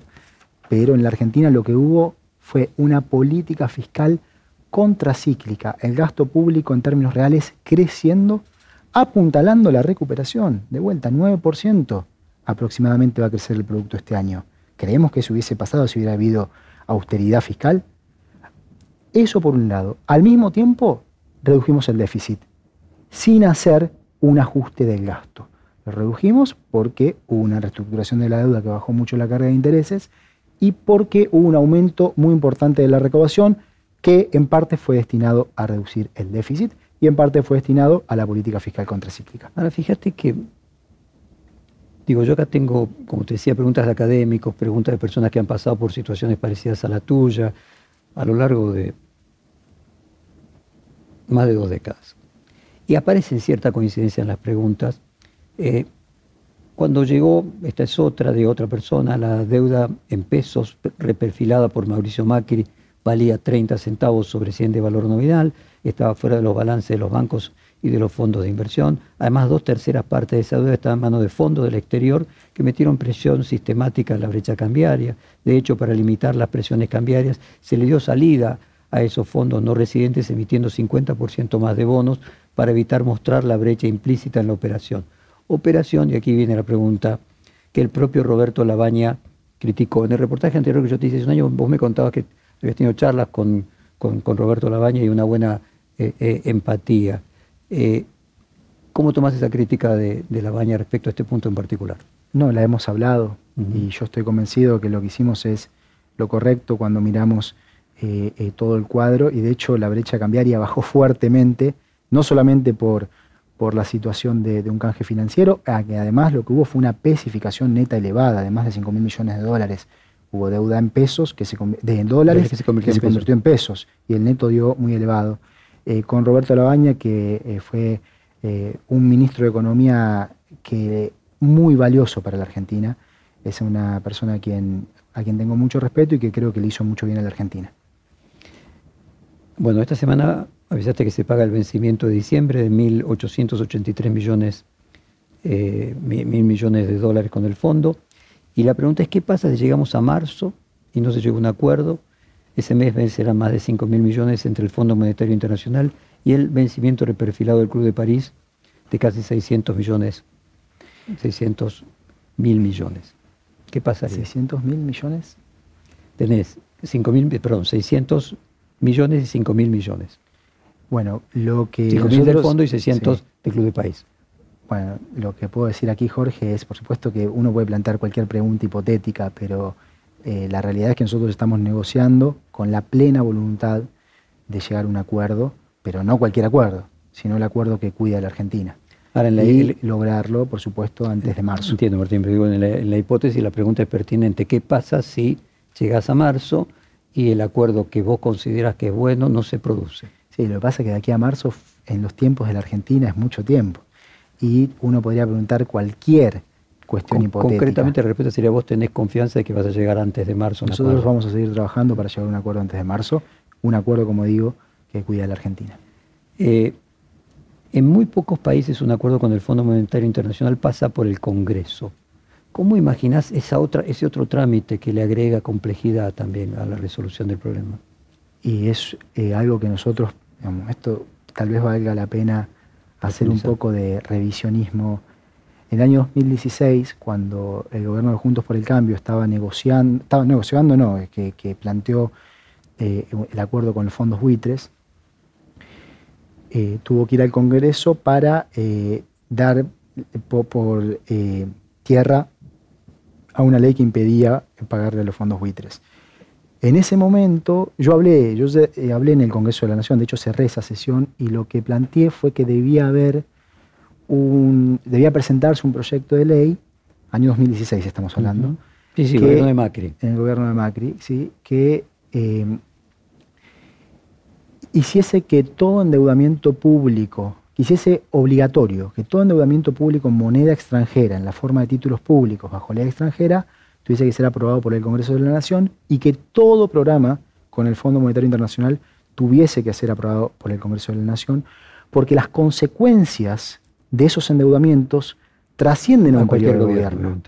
[SPEAKER 3] pero en la Argentina lo que hubo fue una política fiscal contracíclica, el gasto público en términos reales creciendo, apuntalando la recuperación, de vuelta, 9% aproximadamente va a crecer el producto este año. ¿Creemos que eso hubiese pasado si hubiera habido austeridad fiscal? Eso por un lado. Al mismo tiempo, redujimos el déficit, sin hacer un ajuste del gasto. Lo redujimos porque hubo una reestructuración de la deuda que bajó mucho la carga de intereses y porque hubo un aumento muy importante de la recaudación que en parte fue destinado a reducir el déficit y en parte fue destinado a la política fiscal contracíclica.
[SPEAKER 2] Ahora, fíjate que, digo, yo acá tengo, como te decía, preguntas de académicos, preguntas de personas que han pasado por situaciones parecidas a la tuya a lo largo de más de dos décadas. Y aparecen cierta coincidencia en las preguntas. Eh, cuando llegó, esta es otra de otra persona, la deuda en pesos reperfilada por Mauricio Macri valía 30 centavos sobre 100 de valor nominal, estaba fuera de los balances de los bancos y de los fondos de inversión. Además, dos terceras partes de esa deuda estaban en manos de fondos del exterior que metieron presión sistemática en la brecha cambiaria. De hecho, para limitar las presiones cambiarias, se le dio salida a esos fondos no residentes emitiendo 50% más de bonos para evitar mostrar la brecha implícita en la operación. Operación, y aquí viene la pregunta, que el propio Roberto Labaña criticó. En el reportaje anterior que yo te hice hace un año, vos me contabas que habías tenido charlas con, con, Roberto Labaña y una buena eh, eh, empatía. Eh, ¿Cómo tomas esa crítica de, de Labaña respecto a este punto en particular?
[SPEAKER 3] No, la hemos hablado y yo estoy convencido que lo que hicimos es lo correcto cuando miramos todo el cuadro y de hecho la brecha cambiaria bajó fuertemente, no solamente por, por la situación de, un canje financiero, que además lo que hubo fue una pesificación neta elevada de más de 5 mil millones de dólares. Hubo deuda en pesos, que se, de en dólares, que se convirtió, en, pesos. y el neto dio muy elevado. Eh, con Roberto Labaña, que eh, fue eh, un ministro de Economía que muy valioso para la Argentina, es una persona a quien, a quien tengo mucho respeto y que creo que le hizo mucho bien a la Argentina.
[SPEAKER 2] Bueno, esta semana avisaste que se paga el vencimiento de diciembre de 1.883 millones, mil millones de dólares con el fondo. Y la pregunta es, ¿qué pasa si llegamos a marzo y no se llega a un acuerdo? Ese mes vencerá más de 5 mil millones entre el Fondo Monetario Internacional y el vencimiento reperfilado del Club de París de casi 600 millones, 600 mil millones. ¿Qué pasaría?
[SPEAKER 3] ¿600 mil millones?
[SPEAKER 2] Tenés 5 mil, perdón, 600 millones y 5 mil millones.
[SPEAKER 3] Bueno, lo que...
[SPEAKER 2] 5 mil del fondo y 600 del Club de París.
[SPEAKER 3] Bueno, lo que puedo decir aquí, Jorge, es por supuesto que uno puede plantear cualquier pregunta hipotética, pero eh, la realidad es que nosotros estamos negociando con la plena voluntad de llegar a un acuerdo, pero no cualquier acuerdo, sino el acuerdo que cuida a la Argentina. Ahora, en la, y lograrlo, por supuesto, antes de marzo.
[SPEAKER 2] Entiendo, Martín, pero digo, en la, en la hipótesis la pregunta es pertinente. ¿Qué pasa si llegas a marzo y el acuerdo que vos consideras que es bueno no se produce?
[SPEAKER 3] Sí, lo que pasa es que de aquí a marzo, en los tiempos de la Argentina, es mucho tiempo y uno podría preguntar cualquier cuestión hipotética.
[SPEAKER 2] Concretamente, la respuesta sería: ¿vos tenés confianza de que vas a llegar antes de marzo?
[SPEAKER 3] Nosotros vamos a seguir trabajando para llegar a un acuerdo antes de marzo, un acuerdo, como digo, que cuida a la Argentina.
[SPEAKER 2] Eh, en muy pocos países un acuerdo con el Fondo Monetario Internacional pasa por el Congreso. ¿Cómo imaginás esa otra, ese otro trámite que le agrega complejidad también a la resolución del problema?
[SPEAKER 3] Y es eh, algo que nosotros, digamos, esto tal vez valga la pena hacer un poco de revisionismo. En el año 2016, cuando el gobierno de Juntos por el Cambio estaba negociando, estaba negociando, no, que, que planteó eh, el acuerdo con los fondos buitres, eh, tuvo que ir al Congreso para eh, dar por, tierra a una ley que impedía pagarle a los fondos buitres. En ese momento yo hablé, yo eh, hablé en el Congreso de la Nación, de hecho cerré esa sesión y lo que planteé fue que debía haber un, debía presentarse un proyecto de ley, año 2016 estamos hablando.
[SPEAKER 2] Sí, sí, el gobierno de Macri.
[SPEAKER 3] En el gobierno de Macri, sí, que eh, hiciese que todo endeudamiento público, que hiciese obligatorio, que todo endeudamiento público en moneda extranjera, en la forma de títulos públicos bajo ley extranjera, tuviese que ser aprobado por el Congreso de la Nación y que todo programa con el Fondo Monetario Internacional tuviese que ser aprobado por el Congreso de la Nación, porque las consecuencias de esos endeudamientos trascienden a un cualquier gobierno.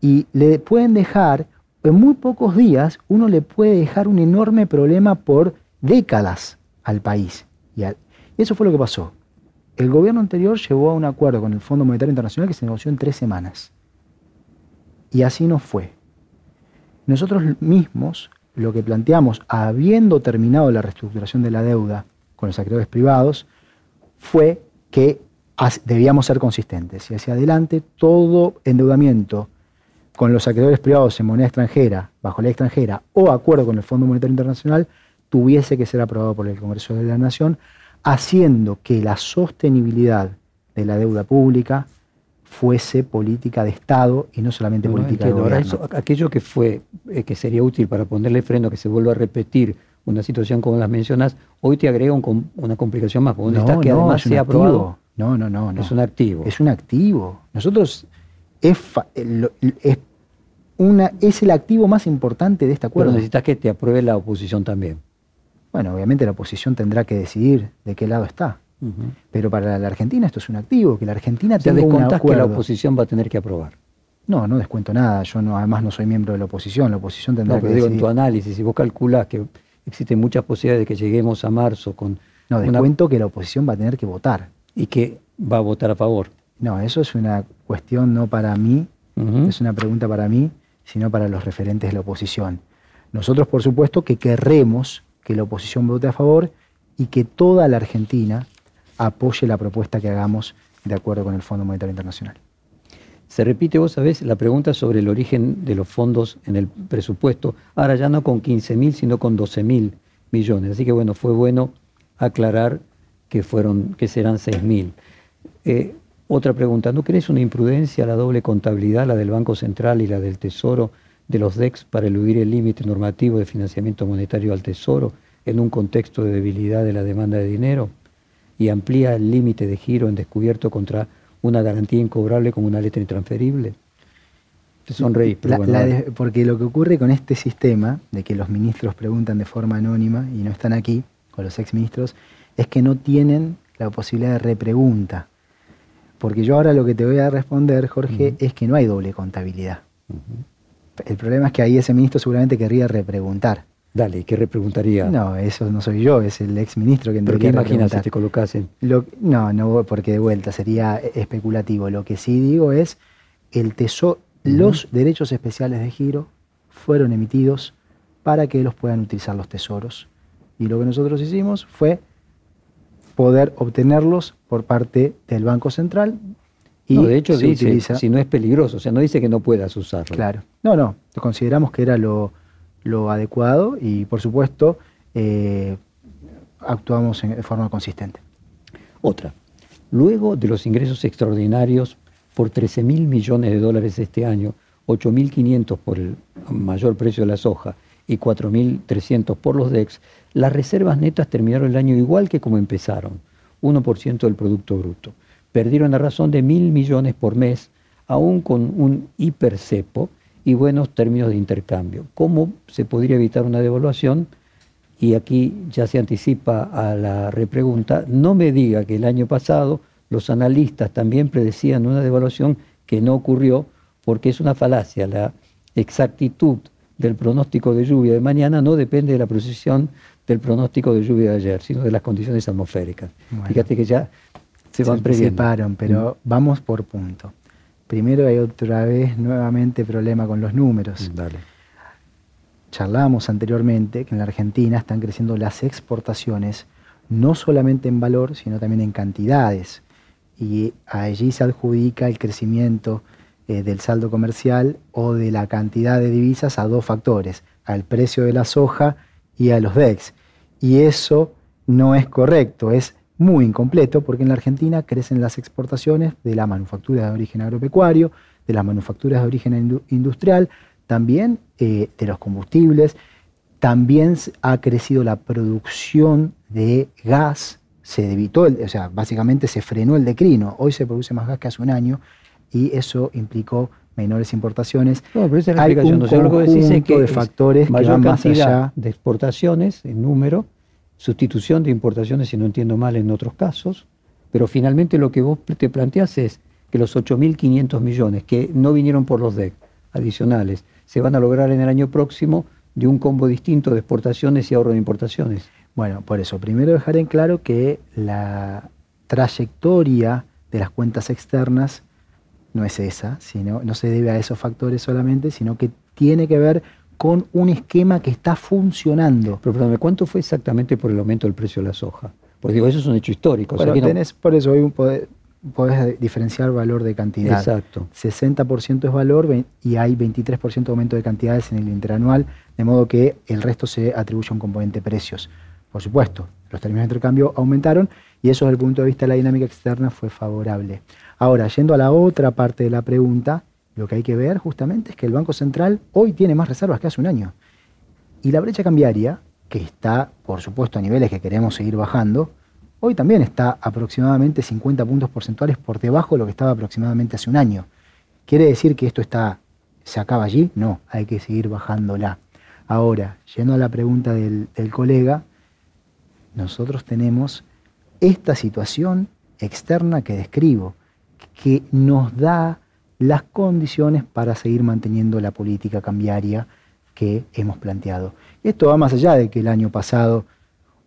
[SPEAKER 3] Y le pueden dejar, en muy pocos días, uno le puede dejar un enorme problema por décadas al país. Y, y eso fue lo que pasó. El gobierno anterior llegó a un acuerdo con el Fondo Monetario Internacional que se negoció en tres semanas. Y así no fue. Nosotros mismos lo que planteamos, habiendo terminado la reestructuración de la deuda con los acreedores privados, fue que debíamos ser consistentes. Y hacia adelante, todo endeudamiento con los acreedores privados en moneda extranjera, bajo ley extranjera o acuerdo con el Fondo Monetario Internacional, tuviese que ser aprobado por el Congreso de la Nación, haciendo que la sostenibilidad de la deuda pública fuese política de Estado y no solamente política de gobierno.
[SPEAKER 2] aquello que fue, eh, que sería útil para ponerle freno, que se vuelva a repetir una situación como las mencionas, hoy te agrega una complicación más, porque no, que además sea aprobado.
[SPEAKER 3] No, no, no,
[SPEAKER 2] no. Es un activo.
[SPEAKER 3] Es un activo. Nosotros es, es, una, es el activo más importante de este acuerdo.
[SPEAKER 2] Pero necesitas que te apruebe la oposición también.
[SPEAKER 3] Bueno, obviamente la oposición tendrá que decidir de qué lado está. Pero para la Argentina esto es un activo, que la Argentina tenga un acuerdo.
[SPEAKER 2] que la oposición va a tener que aprobar.
[SPEAKER 3] No, no descuento nada. Yo no, además no soy miembro de la oposición. La oposición tendrá no, pero digo,
[SPEAKER 2] en tu análisis, si vos calculás que existen muchas posibilidades de que lleguemos a marzo con...
[SPEAKER 3] No, descuento que la oposición va a tener que votar.
[SPEAKER 2] Y que va a votar a favor.
[SPEAKER 3] No, eso es una cuestión no para mí, es una pregunta para mí, sino para los referentes de la oposición. Nosotros, por supuesto, que querremos que la oposición vote a favor y que toda la Argentina apoye la propuesta que hagamos de acuerdo con el Fondo Monetario Internacional.
[SPEAKER 2] Se repite, vos sabés, la pregunta sobre el origen de los fondos en el presupuesto, ahora ya no con 15 mil, sino con 12 mil millones. Así que bueno, fue bueno aclarar que, fueron, que serán 6 mil. Eh, otra pregunta, ¿no crees una imprudencia la doble contabilidad, la del Banco Central y la del Tesoro, de los DEX para eludir el límite normativo de financiamiento monetario al Tesoro en un contexto de debilidad de la demanda de dinero? Y amplía el límite de giro en descubierto contra una garantía incobrable como una letra intransferible. Te sonreís, pero
[SPEAKER 3] porque lo que ocurre con este sistema, de que los ministros preguntan de forma anónima y no están aquí, con los exministros, es que no tienen la posibilidad de repregunta. Porque yo ahora lo que te voy a responder, Jorge, es que no hay doble contabilidad. El problema es que ahí ese ministro seguramente querría repreguntar.
[SPEAKER 2] Dale, ¿qué repreguntaría?
[SPEAKER 3] No, eso no soy yo, es el ex ministro que
[SPEAKER 2] ¿Pero qué imaginas si te colocasen?
[SPEAKER 3] no, no, porque de vuelta sería especulativo. Lo que sí digo es, el tesoro, los derechos especiales de giro fueron emitidos para que los puedan utilizar los tesoros. Y lo que nosotros hicimos fue poder obtenerlos por parte del Banco Central.
[SPEAKER 2] Y no, de hecho dice, si no es peligroso, o sea, no dice que no puedas usarlo.
[SPEAKER 3] Claro, no, no, consideramos que era lo, lo adecuado y por supuesto eh, actuamos de forma consistente.
[SPEAKER 2] Otra, luego de los ingresos extraordinarios por 13 mil millones de dólares este año, 8.500 por el mayor precio de la soja y 4.300 por los DEX, las reservas netas terminaron el año igual que como empezaron, 1% del Producto Bruto. Perdieron a razón de mil millones por mes, aún con un hipercepo y buenos términos de intercambio. ¿Cómo se podría evitar una devaluación? Y aquí ya se anticipa a la repregunta, no me diga que el año pasado los analistas también predecían una devaluación que no ocurrió, porque es una falacia. La exactitud del pronóstico de lluvia de mañana no depende de la precisión del pronóstico de lluvia de ayer, sino de las condiciones atmosféricas. Fíjate que ya se van previendo.
[SPEAKER 3] separan, pero mm. vamos por punto. Primero hay otra vez nuevamente problema con los números.
[SPEAKER 2] Dale.
[SPEAKER 3] Charlábamos anteriormente que en la Argentina están creciendo las exportaciones, no solamente en valor, sino también en cantidades. Y allí se adjudica el crecimiento eh, del saldo comercial o de la cantidad de divisas a dos factores, al precio de la soja y a los DEX. Y eso no es correcto, es muy incompleto porque en la Argentina crecen las exportaciones de la manufactura de origen agropecuario, de las manufacturas de origen industrial, también eh, de los combustibles, también ha crecido la producción de gas, se evitó, o sea, básicamente se frenó el decrino, hoy se produce más gas que hace un año y eso implicó menores importaciones.
[SPEAKER 2] No, pero esa es la Hay un conjunto
[SPEAKER 3] de factores que van más allá.
[SPEAKER 2] de exportaciones en número sustitución de importaciones, si no entiendo mal, en otros casos, pero finalmente lo que vos te planteas es que los 8.500 millones que no vinieron por los DEC adicionales se van a lograr en el año próximo de un combo distinto de exportaciones y ahorro de importaciones.
[SPEAKER 3] Bueno, por eso, primero dejar en claro que la trayectoria de las cuentas externas no es esa, sino, no se debe a esos factores solamente, sino que tiene que ver con un esquema que está funcionando.
[SPEAKER 2] Pero perdóname, ¿cuánto fue exactamente por el aumento del precio de la soja? Porque digo, eso es un hecho histórico.
[SPEAKER 3] por eso hoy podés diferenciar valor de cantidad.
[SPEAKER 2] Exacto.
[SPEAKER 3] 60% es valor y hay 23% de aumento de cantidades en el interanual, de modo que el resto se atribuye a un componente precios. Por supuesto, los términos de intercambio aumentaron y eso desde el punto de vista de la dinámica externa fue favorable. Ahora, yendo a la otra parte de la pregunta, lo que hay que ver justamente es que el Banco Central hoy tiene más reservas que hace un año. Y la brecha cambiaria, que está, por supuesto, a niveles que queremos seguir bajando, hoy también está aproximadamente 50 puntos porcentuales por debajo de lo que estaba aproximadamente hace un año. ¿Quiere decir que esto está, se acaba allí? No, hay que seguir bajándola. Ahora, yendo a la pregunta del, del colega, nosotros tenemos esta situación externa que describo, que nos da las condiciones para seguir manteniendo la política cambiaria que hemos planteado. Esto va más allá de que el año pasado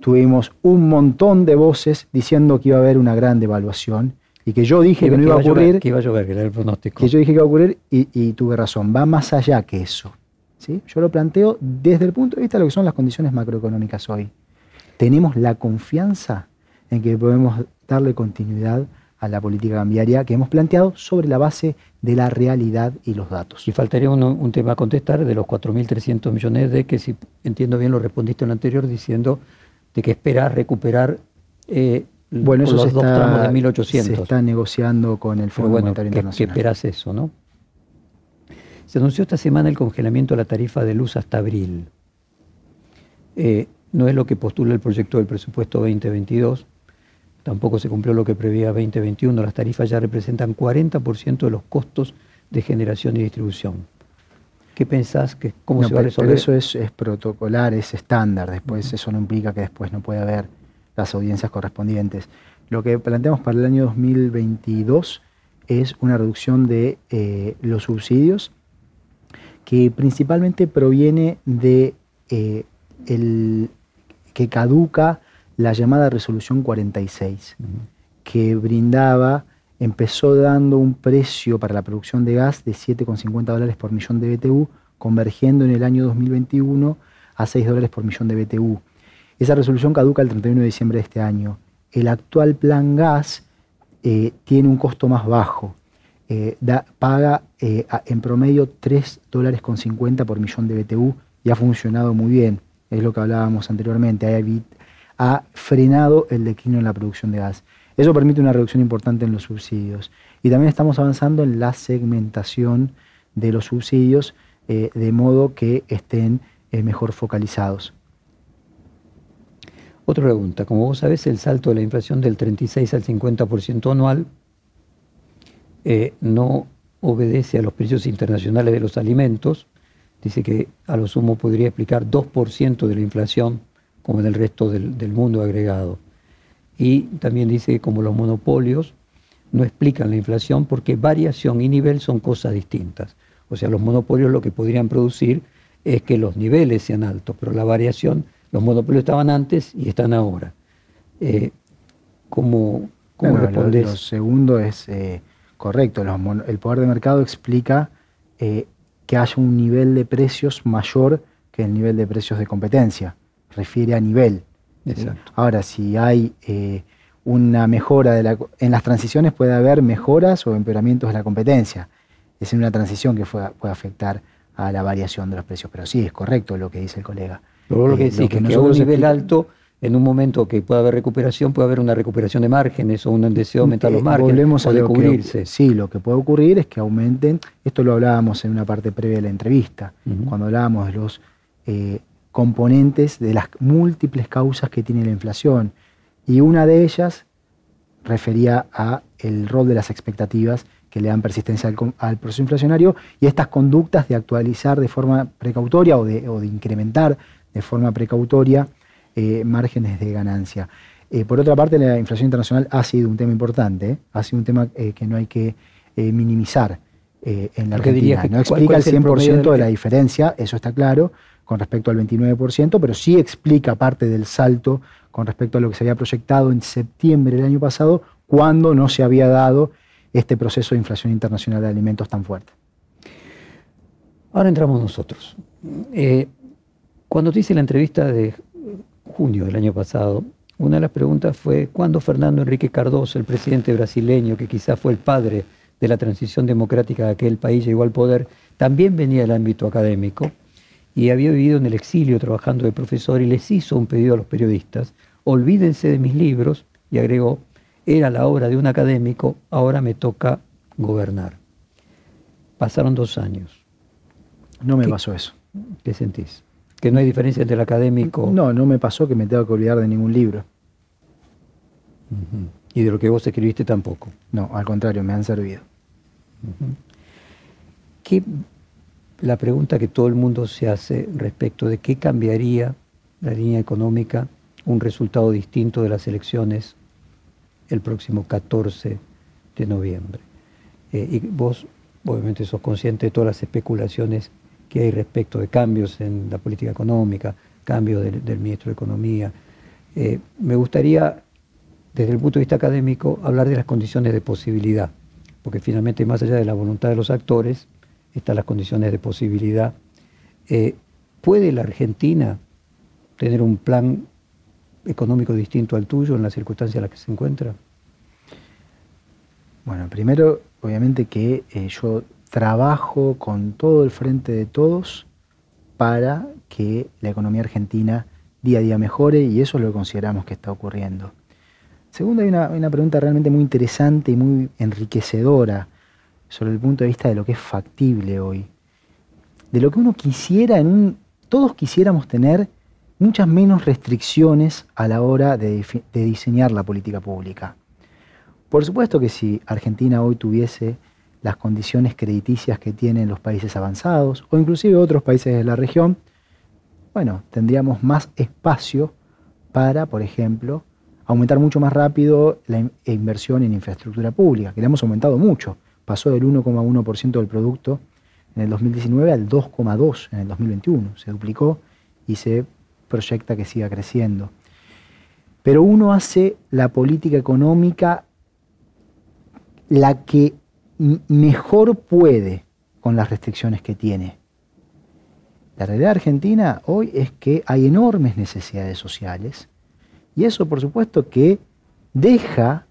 [SPEAKER 3] tuvimos un montón de voces diciendo que iba a haber una gran devaluación y que yo dije que, no iba a ocurrir.
[SPEAKER 2] que iba a llover, que era el pronóstico.
[SPEAKER 3] Que yo dije que iba a ocurrir y, tuve razón. Va más allá que eso. ¿sí? Yo lo planteo desde el punto de vista de lo que son las condiciones macroeconómicas hoy. Tenemos la confianza en que podemos darle continuidad a la política cambiaria que hemos planteado sobre la base de la realidad y los datos.
[SPEAKER 2] Y faltaría un, tema a contestar de los 4.300 millones de que, si entiendo bien, lo respondiste en lo anterior diciendo de que esperas recuperar eh,
[SPEAKER 3] bueno, eso
[SPEAKER 2] los
[SPEAKER 3] se
[SPEAKER 2] dos
[SPEAKER 3] está,
[SPEAKER 2] tramos de 1.800.
[SPEAKER 3] Se está negociando con el Fondo Monetario Internacional.
[SPEAKER 2] ¿Qué esperas eso, no? Se anunció esta semana el congelamiento de la tarifa de luz hasta abril. Eh, no es lo que postula el proyecto del presupuesto 2022, Tampoco se cumplió lo que preveía 2021. Las tarifas ya representan 40% de los costos de generación y distribución. ¿Qué pensás? Que, ¿Cómo se va a resolver?
[SPEAKER 3] eso es, protocolar, es estándar. Después eso no implica que después no pueda haber las audiencias correspondientes. Lo que planteamos para el año 2022 es una reducción de eh, los subsidios que principalmente proviene de eh, el que caduca la llamada resolución 46, que brindaba, empezó dando un precio para la producción de gas de 7,50 dólares por millón de BTU, convergiendo en el año 2021 a 6 dólares por millón de BTU. Esa resolución caduca el 31 de diciembre de este año. El actual plan gas eh, tiene un costo más bajo. Eh, paga eh, en promedio 3 dólares con 50 por millón de BTU y ha funcionado muy bien. Es lo que hablábamos anteriormente. Hay, ha frenado el declino en la producción de gas. Eso permite una reducción importante en los subsidios. Y también estamos avanzando en la segmentación de los subsidios eh, de modo que estén eh, mejor focalizados.
[SPEAKER 2] Otra pregunta. Como vos sabés, el salto de la inflación del 36 al 50% anual eh, no obedece a los precios internacionales de los alimentos. Dice que a lo sumo podría explicar 2% de la inflación como en el resto del, mundo agregado. Y también dice que como los monopolios no explican la inflación porque variación y nivel son cosas distintas. O sea, los monopolios lo que podrían producir es que los niveles sean altos, pero la variación, los monopolios estaban antes y están ahora. Eh, ¿Cómo, cómo
[SPEAKER 3] Lo, segundo es eh, correcto. el poder de mercado explica eh, que haya un nivel de precios mayor que el nivel de precios de competencia refiere a nivel. Ahora, si hay eh, una mejora de la, en las transiciones puede haber mejoras o empeoramientos de la competencia. Es en una transición que puede afectar a la variación de los precios. Pero sí, es correcto lo que dice el colega.
[SPEAKER 2] Pero lo que eh, que, que, a un nivel alto, en un momento que pueda haber recuperación, puede haber una recuperación de márgenes o un deseo de aumentar los eh, márgenes
[SPEAKER 3] volvemos o de cubrirse. sí, lo que puede ocurrir es que aumenten, esto lo hablábamos en una parte previa de la entrevista, cuando hablábamos de los componentes de las múltiples causas que tiene la inflación. Y una de ellas refería a el rol de las expectativas que le dan persistencia al, proceso inflacionario y estas conductas de actualizar de forma precautoria o de, incrementar de forma precautoria eh, márgenes de ganancia. Eh, por otra parte, la inflación internacional ha sido un tema importante, ¿eh? ha sido un tema que no hay que minimizar en la Argentina. no explica el 100% de la diferencia, eso está claro, con respecto al 29%, pero sí explica parte del salto con respecto a lo que se había proyectado en septiembre del año pasado, cuando no se había dado este proceso de inflación internacional de alimentos tan fuerte.
[SPEAKER 2] Ahora entramos nosotros. Eh, cuando te hice la entrevista de junio del año pasado, una de las preguntas fue, ¿cuándo Fernando Enrique Cardoso, el presidente brasileño, que quizás fue el padre de la transición democrática de aquel país, llegó al poder, también venía del ámbito académico y había vivido en el exilio trabajando de profesor y les hizo un pedido a los periodistas, olvídense de mis libros, y agregó, era la obra de un académico, ahora me toca gobernar. Pasaron dos años.
[SPEAKER 3] No me pasó eso.
[SPEAKER 2] ¿Qué sentís? ¿Que no hay diferencia entre el académico?
[SPEAKER 3] No, no me pasó que me tenga que olvidar de ningún libro.
[SPEAKER 2] Y de lo que vos escribiste tampoco.
[SPEAKER 3] No, al contrario, me han servido.
[SPEAKER 2] ¿Qué, la pregunta que todo el mundo se hace respecto de qué cambiaría la línea económica un resultado distinto de las elecciones el próximo 14 de noviembre. Eh, y vos obviamente sos consciente de todas las especulaciones que hay respecto de cambios en la política económica, cambios del, ministro de Economía. Eh, me gustaría, desde el punto de vista académico, hablar de las condiciones de posibilidad, porque finalmente más allá de la voluntad de los actores, están las condiciones de posibilidad. Eh, ¿Puede la Argentina tener un plan económico distinto al tuyo en las circunstancias en las que se encuentra?
[SPEAKER 3] Bueno, primero, obviamente que eh, yo trabajo con todo el frente de todos para que la economía argentina día a día mejore y eso es lo que consideramos que está ocurriendo. Segundo, hay una, una pregunta realmente muy interesante y muy enriquecedora sobre el punto de vista de lo que es factible hoy. De lo que uno quisiera. Todos quisiéramos tener muchas menos restricciones a la hora de, diseñar la política pública. Por supuesto que si Argentina hoy tuviese las condiciones crediticias que tienen los países avanzados o inclusive otros países de la región, bueno, tendríamos más espacio para, por ejemplo, aumentar mucho más rápido la inversión en infraestructura pública, que la hemos aumentado mucho. Pasó del 1,1% del producto en el 2019 al 2,2% en el 2021. Se duplicó y se proyecta que siga creciendo. Pero uno hace la política económica la que mejor puede con las restricciones que tiene. La realidad argentina hoy es que hay enormes necesidades sociales y eso por supuesto que deja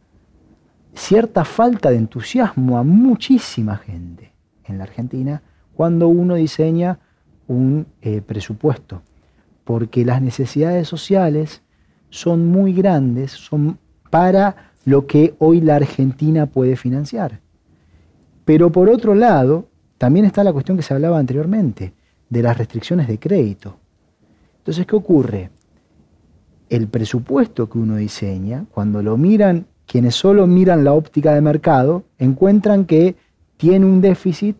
[SPEAKER 3] cierta falta de entusiasmo a muchísima gente en la Argentina cuando uno diseña un eh, presupuesto porque las necesidades sociales son muy grandes son para lo que hoy la Argentina puede financiar. Pero por otro lado, también está la cuestión que se hablaba anteriormente, de las restricciones de crédito. Entonces, ¿qué ocurre? El presupuesto que uno diseña, cuando lo miran quienes solo miran la óptica de mercado, encuentran que tiene un déficit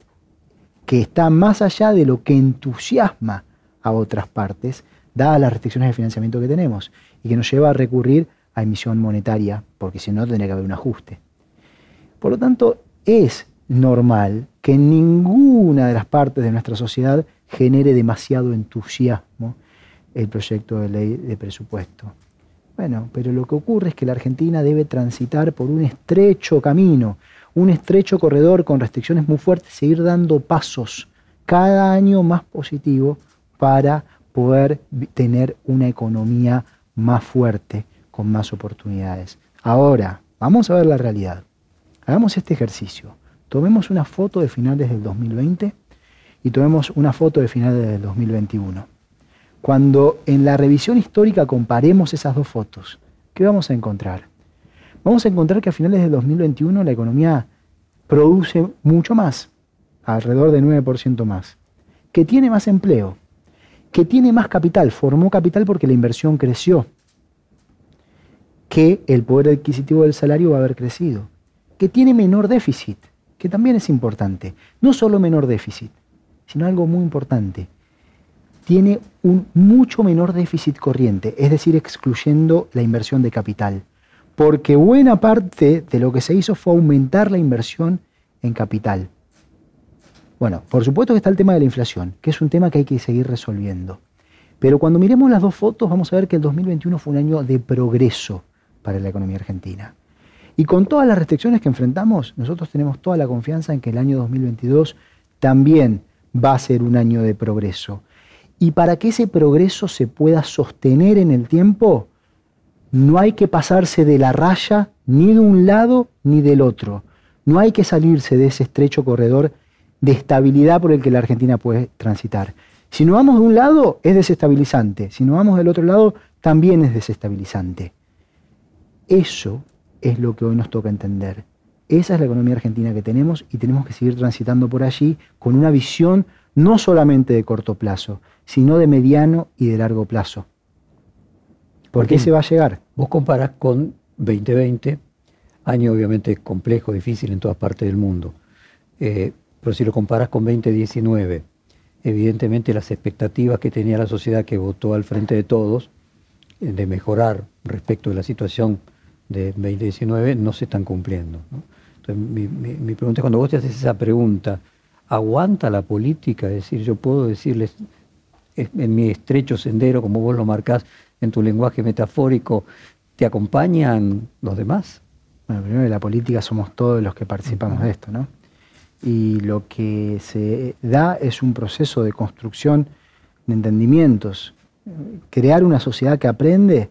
[SPEAKER 3] que está más allá de lo que entusiasma a otras partes dadas las restricciones de financiamiento que tenemos y que nos lleva a recurrir a emisión monetaria, porque si no tendría que haber un ajuste. Por lo tanto, es normal que ninguna de las partes de nuestra sociedad genere demasiado entusiasmo el proyecto de ley de presupuesto. Bueno, pero lo que ocurre es que la Argentina debe transitar por un estrecho camino, un estrecho corredor con restricciones muy fuertes, seguir dando pasos cada año más positivo para poder tener una economía más fuerte, con más oportunidades. Ahora, vamos a ver la realidad. Hagamos este ejercicio. Tomemos una foto de finales del 2020 y tomemos una foto de finales del 2021. Cuando en la revisión histórica comparemos esas dos fotos, ¿qué vamos a encontrar? Vamos a encontrar que a finales del 2021 la economía produce mucho más, alrededor de 9% más, que tiene más empleo, que tiene más capital, formó capital porque la inversión creció, que el poder adquisitivo del salario va a haber crecido, que tiene menor déficit, que también es importante. No solo menor déficit, sino algo muy importante. Tiene un mucho menor déficit corriente, es decir, excluyendo la inversión de capital. Porque buena parte de lo que se hizo fue aumentar la inversión en capital. Bueno, por supuesto que está el tema de la inflación, que es un tema que hay que seguir resolviendo. Pero cuando miremos las dos fotos vamos a ver que el 2021 fue un año de progreso para la economía argentina. Y con todas las restricciones que enfrentamos, nosotros tenemos toda la confianza en que el año 2022 también va a ser un año de progreso. Y para que ese progreso se pueda sostener en el tiempo, no hay que pasarse de la raya ni de un lado ni del otro. No hay que salirse de ese estrecho corredor de estabilidad por el que la Argentina puede transitar. Si no vamos de un lado, es desestabilizante. Si no vamos del otro lado, también es desestabilizante. Eso es lo que hoy nos toca entender. Esa es la economía argentina que tenemos y tenemos que seguir transitando por allí con una visión no solamente de corto plazo, sino de mediano y de largo plazo. ¿Por qué se va a llegar?
[SPEAKER 2] Vos comparás con 2020, año obviamente complejo, difícil en todas partes del mundo. Eh, pero si lo comparas con 2019, evidentemente las expectativas que tenía la sociedad que votó al frente de todos eh, de mejorar respecto de la situación de 2019 no se están cumpliendo. Entonces, mi, pregunta es, cuando vos te haces esa pregunta, ¿aguanta la política? Es decir, yo puedo decirles, en mi estrecho sendero, como vos lo marcás en tu lenguaje metafórico, ¿te acompañan los demás?
[SPEAKER 3] Bueno, primero la política somos todos los que participamos de esto, ¿no? y lo que se da es un proceso de construcción de entendimientos. Crear una sociedad que aprende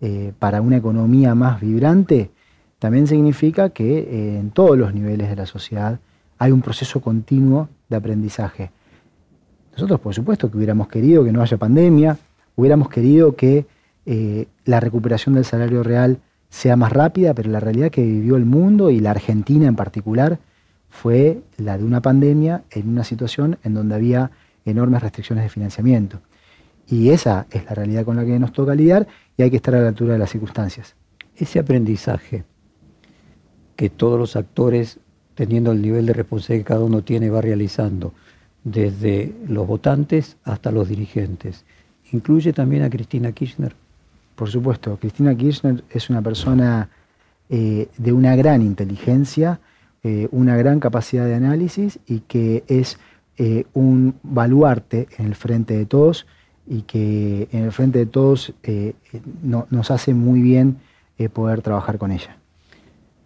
[SPEAKER 3] eh, para una economía más vibrante también significa que eh, en todos los niveles de la sociedad hay un proceso continuo de aprendizaje. Nosotros, por supuesto, que hubiéramos querido que no haya pandemia, hubiéramos querido que eh, la recuperación del salario real sea más rápida, pero la realidad que vivió el mundo y la Argentina en particular fue la de una pandemia en una situación en donde había enormes restricciones de financiamiento. Y esa es la realidad con la que nos toca lidiar y hay que estar a la altura de las circunstancias.
[SPEAKER 2] Ese aprendizaje que todos los actores, teniendo el nivel de responsabilidad que cada uno tiene, va realizando, desde los votantes hasta los dirigentes, ¿incluye también a Cristina Kirchner?
[SPEAKER 3] Por supuesto, Cristina Kirchner es una persona eh, de una gran inteligencia, eh, una gran capacidad de análisis y que es eh, un baluarte en el frente de todos y que en el frente de todos nos hace muy bien poder trabajar con ella.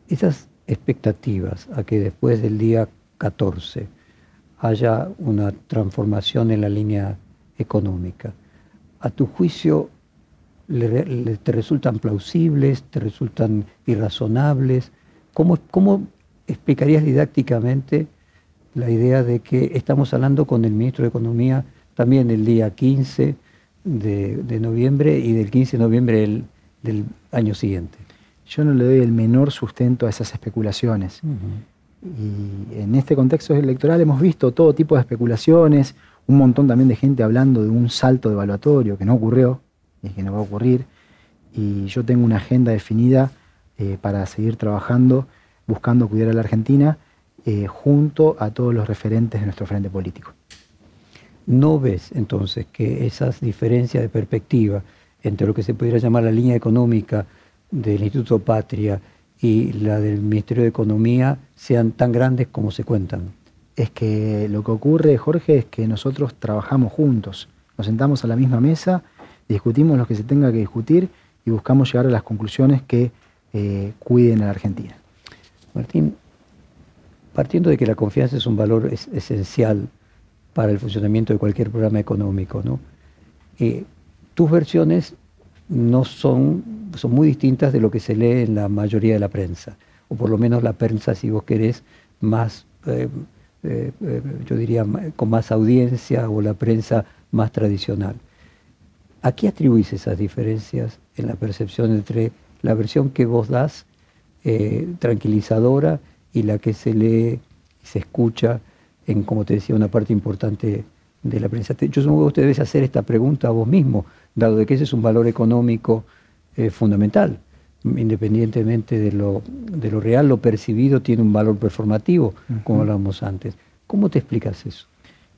[SPEAKER 2] Esas expectativas a que después del día 14 haya una transformación en la línea económica, ¿a tu juicio te resultan plausibles, te resultan irrazonables? ¿Cómo, cómo explicarías didácticamente la idea de que estamos hablando con el ministro de Economía también el día 15 de, noviembre y del 15 de noviembre del, año siguiente?
[SPEAKER 3] Yo no le doy el menor sustento a esas especulaciones. Y en este contexto electoral hemos visto todo tipo de especulaciones, un montón también de gente hablando de un salto evaluatorio que no ocurrió y que no va a ocurrir. Y yo tengo una agenda definida eh, para seguir trabajando buscando cuidar a la Argentina eh, junto a todos los referentes de nuestro frente político.
[SPEAKER 2] ¿No ves entonces que esas diferencias de perspectiva entre lo que se pudiera llamar la línea económica del Instituto Patria y la del Ministerio de Economía sean tan grandes como se cuentan?
[SPEAKER 3] Es que lo que ocurre, Jorge, es que nosotros trabajamos juntos, nos sentamos a la misma mesa, discutimos lo que se tenga que discutir y buscamos llegar a las conclusiones que eh, cuiden a la Argentina.
[SPEAKER 2] Martín, partiendo de que la confianza es un valor esencial para el funcionamiento de cualquier programa económico, ¿no? Eh, tus versiones no son, son muy distintas de lo que se lee en la mayoría de la prensa, o por lo menos la prensa, si vos querés, más, eh, eh, yo diría, con más audiencia o la prensa más tradicional. ¿A qué atribuís esas diferencias en la percepción entre la versión que vos das eh, tranquilizadora y la que se lee y se escucha en, como te decía, una parte importante de la prensa. Yo supongo que usted debe hacer esta pregunta a vos mismo, dado de que ese es un valor económico eh, fundamental. Independientemente de lo, de lo real, lo percibido tiene un valor performativo, como hablábamos antes. ¿Cómo te explicas eso?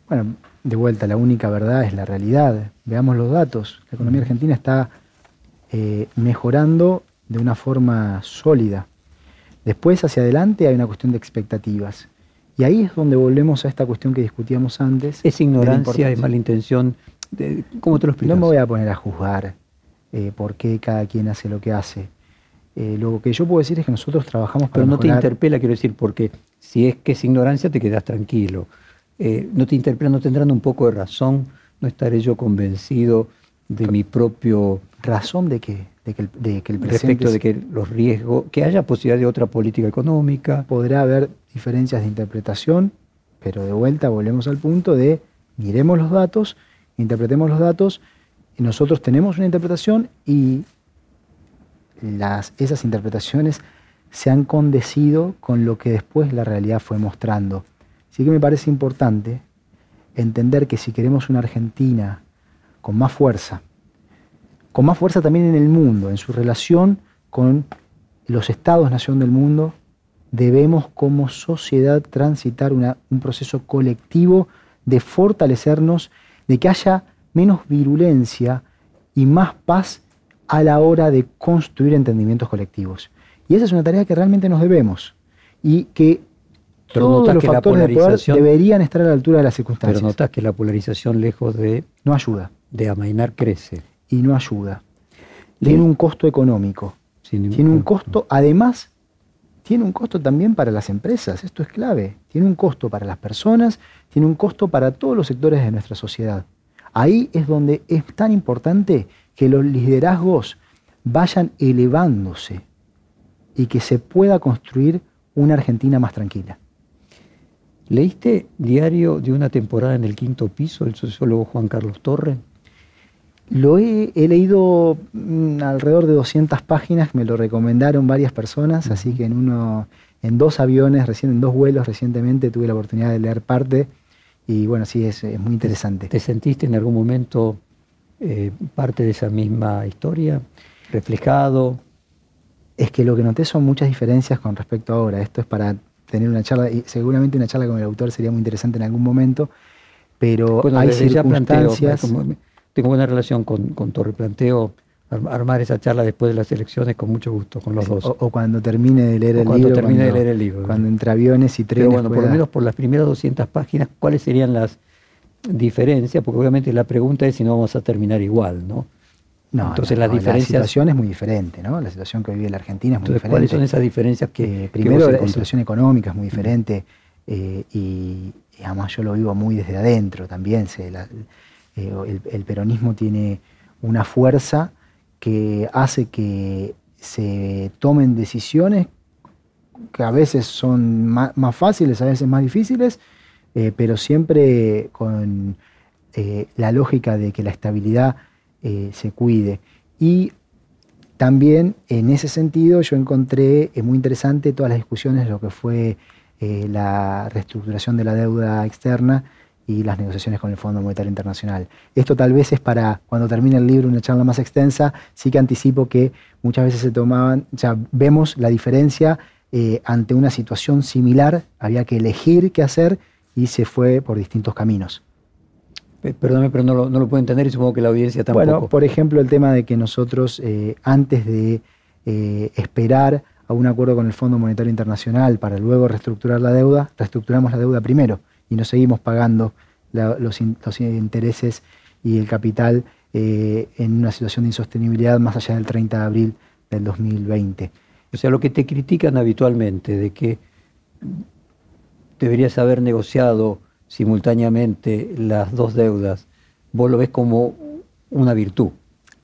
[SPEAKER 3] Bueno, de vuelta, la única verdad es la realidad. Veamos los datos. La economía argentina está eh, mejorando de una forma sólida. Después, hacia adelante, hay una cuestión de expectativas. Y ahí es donde volvemos a esta cuestión que discutíamos antes.
[SPEAKER 2] Es ignorancia, es malintención. De, ¿Cómo te lo explicas?
[SPEAKER 3] No me voy a poner a juzgar eh, por qué cada quien hace lo que hace. Eh, lo que yo puedo decir es que nosotros trabajamos
[SPEAKER 2] para. Pero no te interpela, quiero decir, porque si es que es ignorancia, te quedas tranquilo. Eh, no te interpela, no tendrán un poco de razón, no estaré yo convencido de mi propio...
[SPEAKER 3] ¿Razón de qué? De que el, de que el
[SPEAKER 2] Respecto de que los riesgos, que haya posibilidad de otra política económica.
[SPEAKER 3] Podrá haber diferencias de interpretación, pero de vuelta volvemos al punto de miremos los datos, interpretemos los datos, nosotros tenemos una interpretación y las, esas interpretaciones se han condecido con lo que después la realidad fue mostrando. Así que me parece importante entender que si queremos una Argentina con más fuerza, con más fuerza también en el mundo, en su relación con los estados-nación del mundo, debemos como sociedad transitar un proceso colectivo de fortalecernos, de que haya menos virulencia y más paz a la hora de construir entendimientos colectivos. Y esa es una tarea que realmente nos debemos y que todos los factores de poder deberían estar a la altura de las circunstancias.
[SPEAKER 2] Pero notas que la polarización lejos de...
[SPEAKER 3] No ayuda.
[SPEAKER 2] De amainar crece.
[SPEAKER 3] Y no ayuda. Tiene un costo económico. tiene un costo, además, tiene un costo también para las empresas. Esto es clave. Tiene un costo para las personas, tiene un costo para todos los sectores de nuestra sociedad. Ahí es donde es tan importante que los liderazgos vayan elevándose y que se pueda construir una Argentina más tranquila.
[SPEAKER 2] ¿Leíste diario de una temporada en el quinto piso del sociólogo Juan Carlos Torre?
[SPEAKER 3] Lo he, leído mm, alrededor de 200 páginas, me lo recomendaron varias personas, así que en, uno, en dos aviones, recién, en dos vuelos recientemente tuve la oportunidad de leer parte y bueno, sí, es, muy interesante.
[SPEAKER 2] ¿Te sentiste en algún momento eh, parte de esa misma historia, reflejado?
[SPEAKER 3] Es que lo que noté son muchas diferencias con respecto a ahora. Esto es para tener una charla, y seguramente una charla con el autor sería muy interesante en algún momento, pero hay circunstancias...
[SPEAKER 2] tengo buena relación con, con Torre, planteo armar esa charla después de las elecciones con mucho gusto, con los dos.
[SPEAKER 3] O, cuando termine de leer el
[SPEAKER 2] cuando
[SPEAKER 3] libro.
[SPEAKER 2] Termine de leer el libro.
[SPEAKER 3] Cuando entre aviones y trenes.
[SPEAKER 2] Pero bueno, por lo menos por las primeras 200 páginas, ¿cuáles serían las diferencias? Porque obviamente la pregunta es si no vamos a terminar igual, ¿no?
[SPEAKER 3] No, Entonces, las diferencias... la situación es muy diferente, ¿no? La situación que vive la Argentina es muy diferente.
[SPEAKER 2] ¿Cuáles son esas diferencias que...
[SPEAKER 3] Eh, primero, la situación económica es muy diferente eh, y, además yo lo vivo muy desde adentro también. Eh, el, peronismo tiene una fuerza que hace que se tomen decisiones que a veces son más, fáciles, a veces más difíciles, pero siempre con la lógica de que la estabilidad eh, se cuide. Y también en ese sentido yo encontré eh, muy interesante todas las discusiones de lo que fue eh, la reestructuración de la deuda externa y las negociaciones con el Fondo Monetario Internacional. Esto tal vez es para cuando termine el libro una charla más extensa, sí que anticipo que muchas veces se tomaban, ya vemos la diferencia ante una situación similar, había que elegir qué hacer y se fue por distintos caminos.
[SPEAKER 2] Perdóname, pero no lo, no lo, puedo entender y supongo que la audiencia tampoco.
[SPEAKER 3] Bueno, por ejemplo, el tema de que nosotros, eh, antes de eh, esperar a un acuerdo con el Fondo Monetario Internacional para luego reestructurar la deuda, reestructuramos la deuda primero y no seguimos pagando los, intereses y el capital eh, en una situación de insostenibilidad más allá del 30 de abril del 2020.
[SPEAKER 2] O sea, lo que te critican habitualmente de que deberías haber negociado simultáneamente las dos deudas, vos lo ves como una virtud.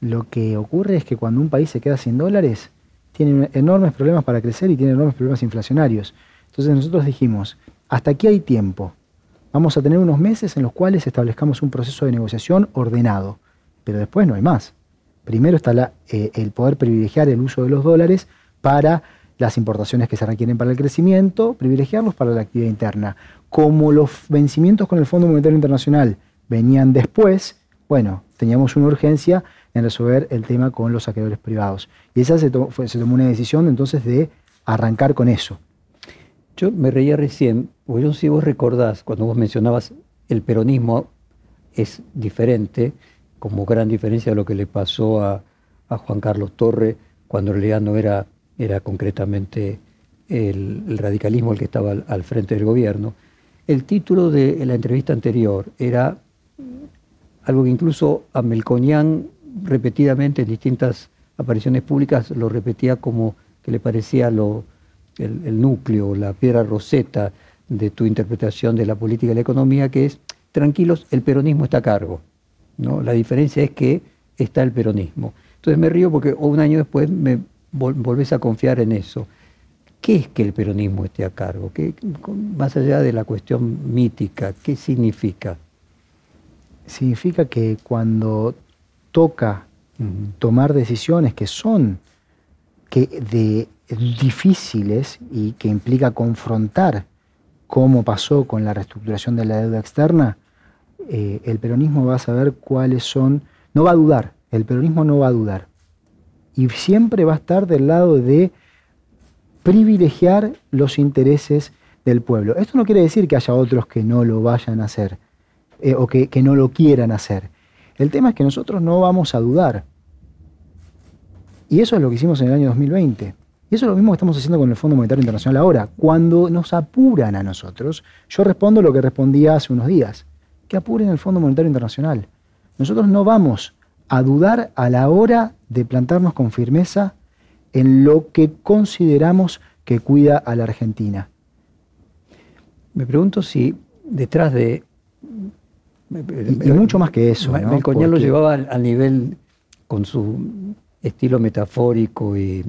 [SPEAKER 3] Lo que ocurre es que cuando un país se queda sin dólares, tiene enormes problemas para crecer y tiene enormes problemas inflacionarios. Entonces nosotros dijimos, hasta aquí hay tiempo. Vamos a tener unos meses en los cuales establezcamos un proceso de negociación ordenado, pero después no hay más. Primero está eh, el poder privilegiar el uso de los dólares para las importaciones que se requieren para el crecimiento, privilegiarlos para la actividad interna. Como los vencimientos con el Fondo Monetario Internacional venían después, bueno, teníamos una urgencia en resolver el tema con los saqueadores privados. Y esa se se tomó una decisión entonces de arrancar con eso.
[SPEAKER 2] Yo me reía recién, porque yo si vos recordás, cuando vos mencionabas el peronismo es diferente, como gran diferencia de lo que le pasó a, Juan Carlos Torre, cuando en realidad no era era concretamente el, radicalismo el que estaba al, frente del gobierno. El título de la entrevista anterior era algo que incluso a Melconian repetidamente en distintas apariciones públicas lo repetía como que le parecía lo, el, núcleo, la piedra roseta de tu interpretación de la política y la economía, que es, tranquilos, el peronismo está a cargo. ¿no? La diferencia es que está el peronismo. Entonces me río porque un año después me volvés a confiar en eso. ¿Qué es que el peronismo esté a cargo? ¿Qué, más allá de la cuestión mítica, ¿qué significa?
[SPEAKER 3] Significa que cuando toca tomar decisiones que son que de, difíciles y que implica confrontar cómo pasó con la reestructuración de la deuda externa, eh, el peronismo va a saber cuáles son, no va a dudar, el peronismo no va a dudar. Y siempre va a estar del lado de privilegiar los intereses del pueblo. Esto no quiere decir que haya otros que no lo vayan a hacer eh, o que, que no lo quieran hacer. El tema es que nosotros no vamos a dudar. Y eso es lo que hicimos en el año 2020. Y eso es lo mismo que estamos haciendo con el Fondo Monetario Internacional ahora. Cuando nos apuran a nosotros, yo respondo lo que respondía hace unos días, que apuren el Fondo Monetario Internacional. Nosotros no vamos a dudar a la hora de plantarnos con firmeza en lo que consideramos que cuida a la Argentina.
[SPEAKER 2] Me pregunto si detrás de...
[SPEAKER 3] Y, mucho más que eso.
[SPEAKER 2] ¿no? lo llevaba al nivel con su estilo metafórico y,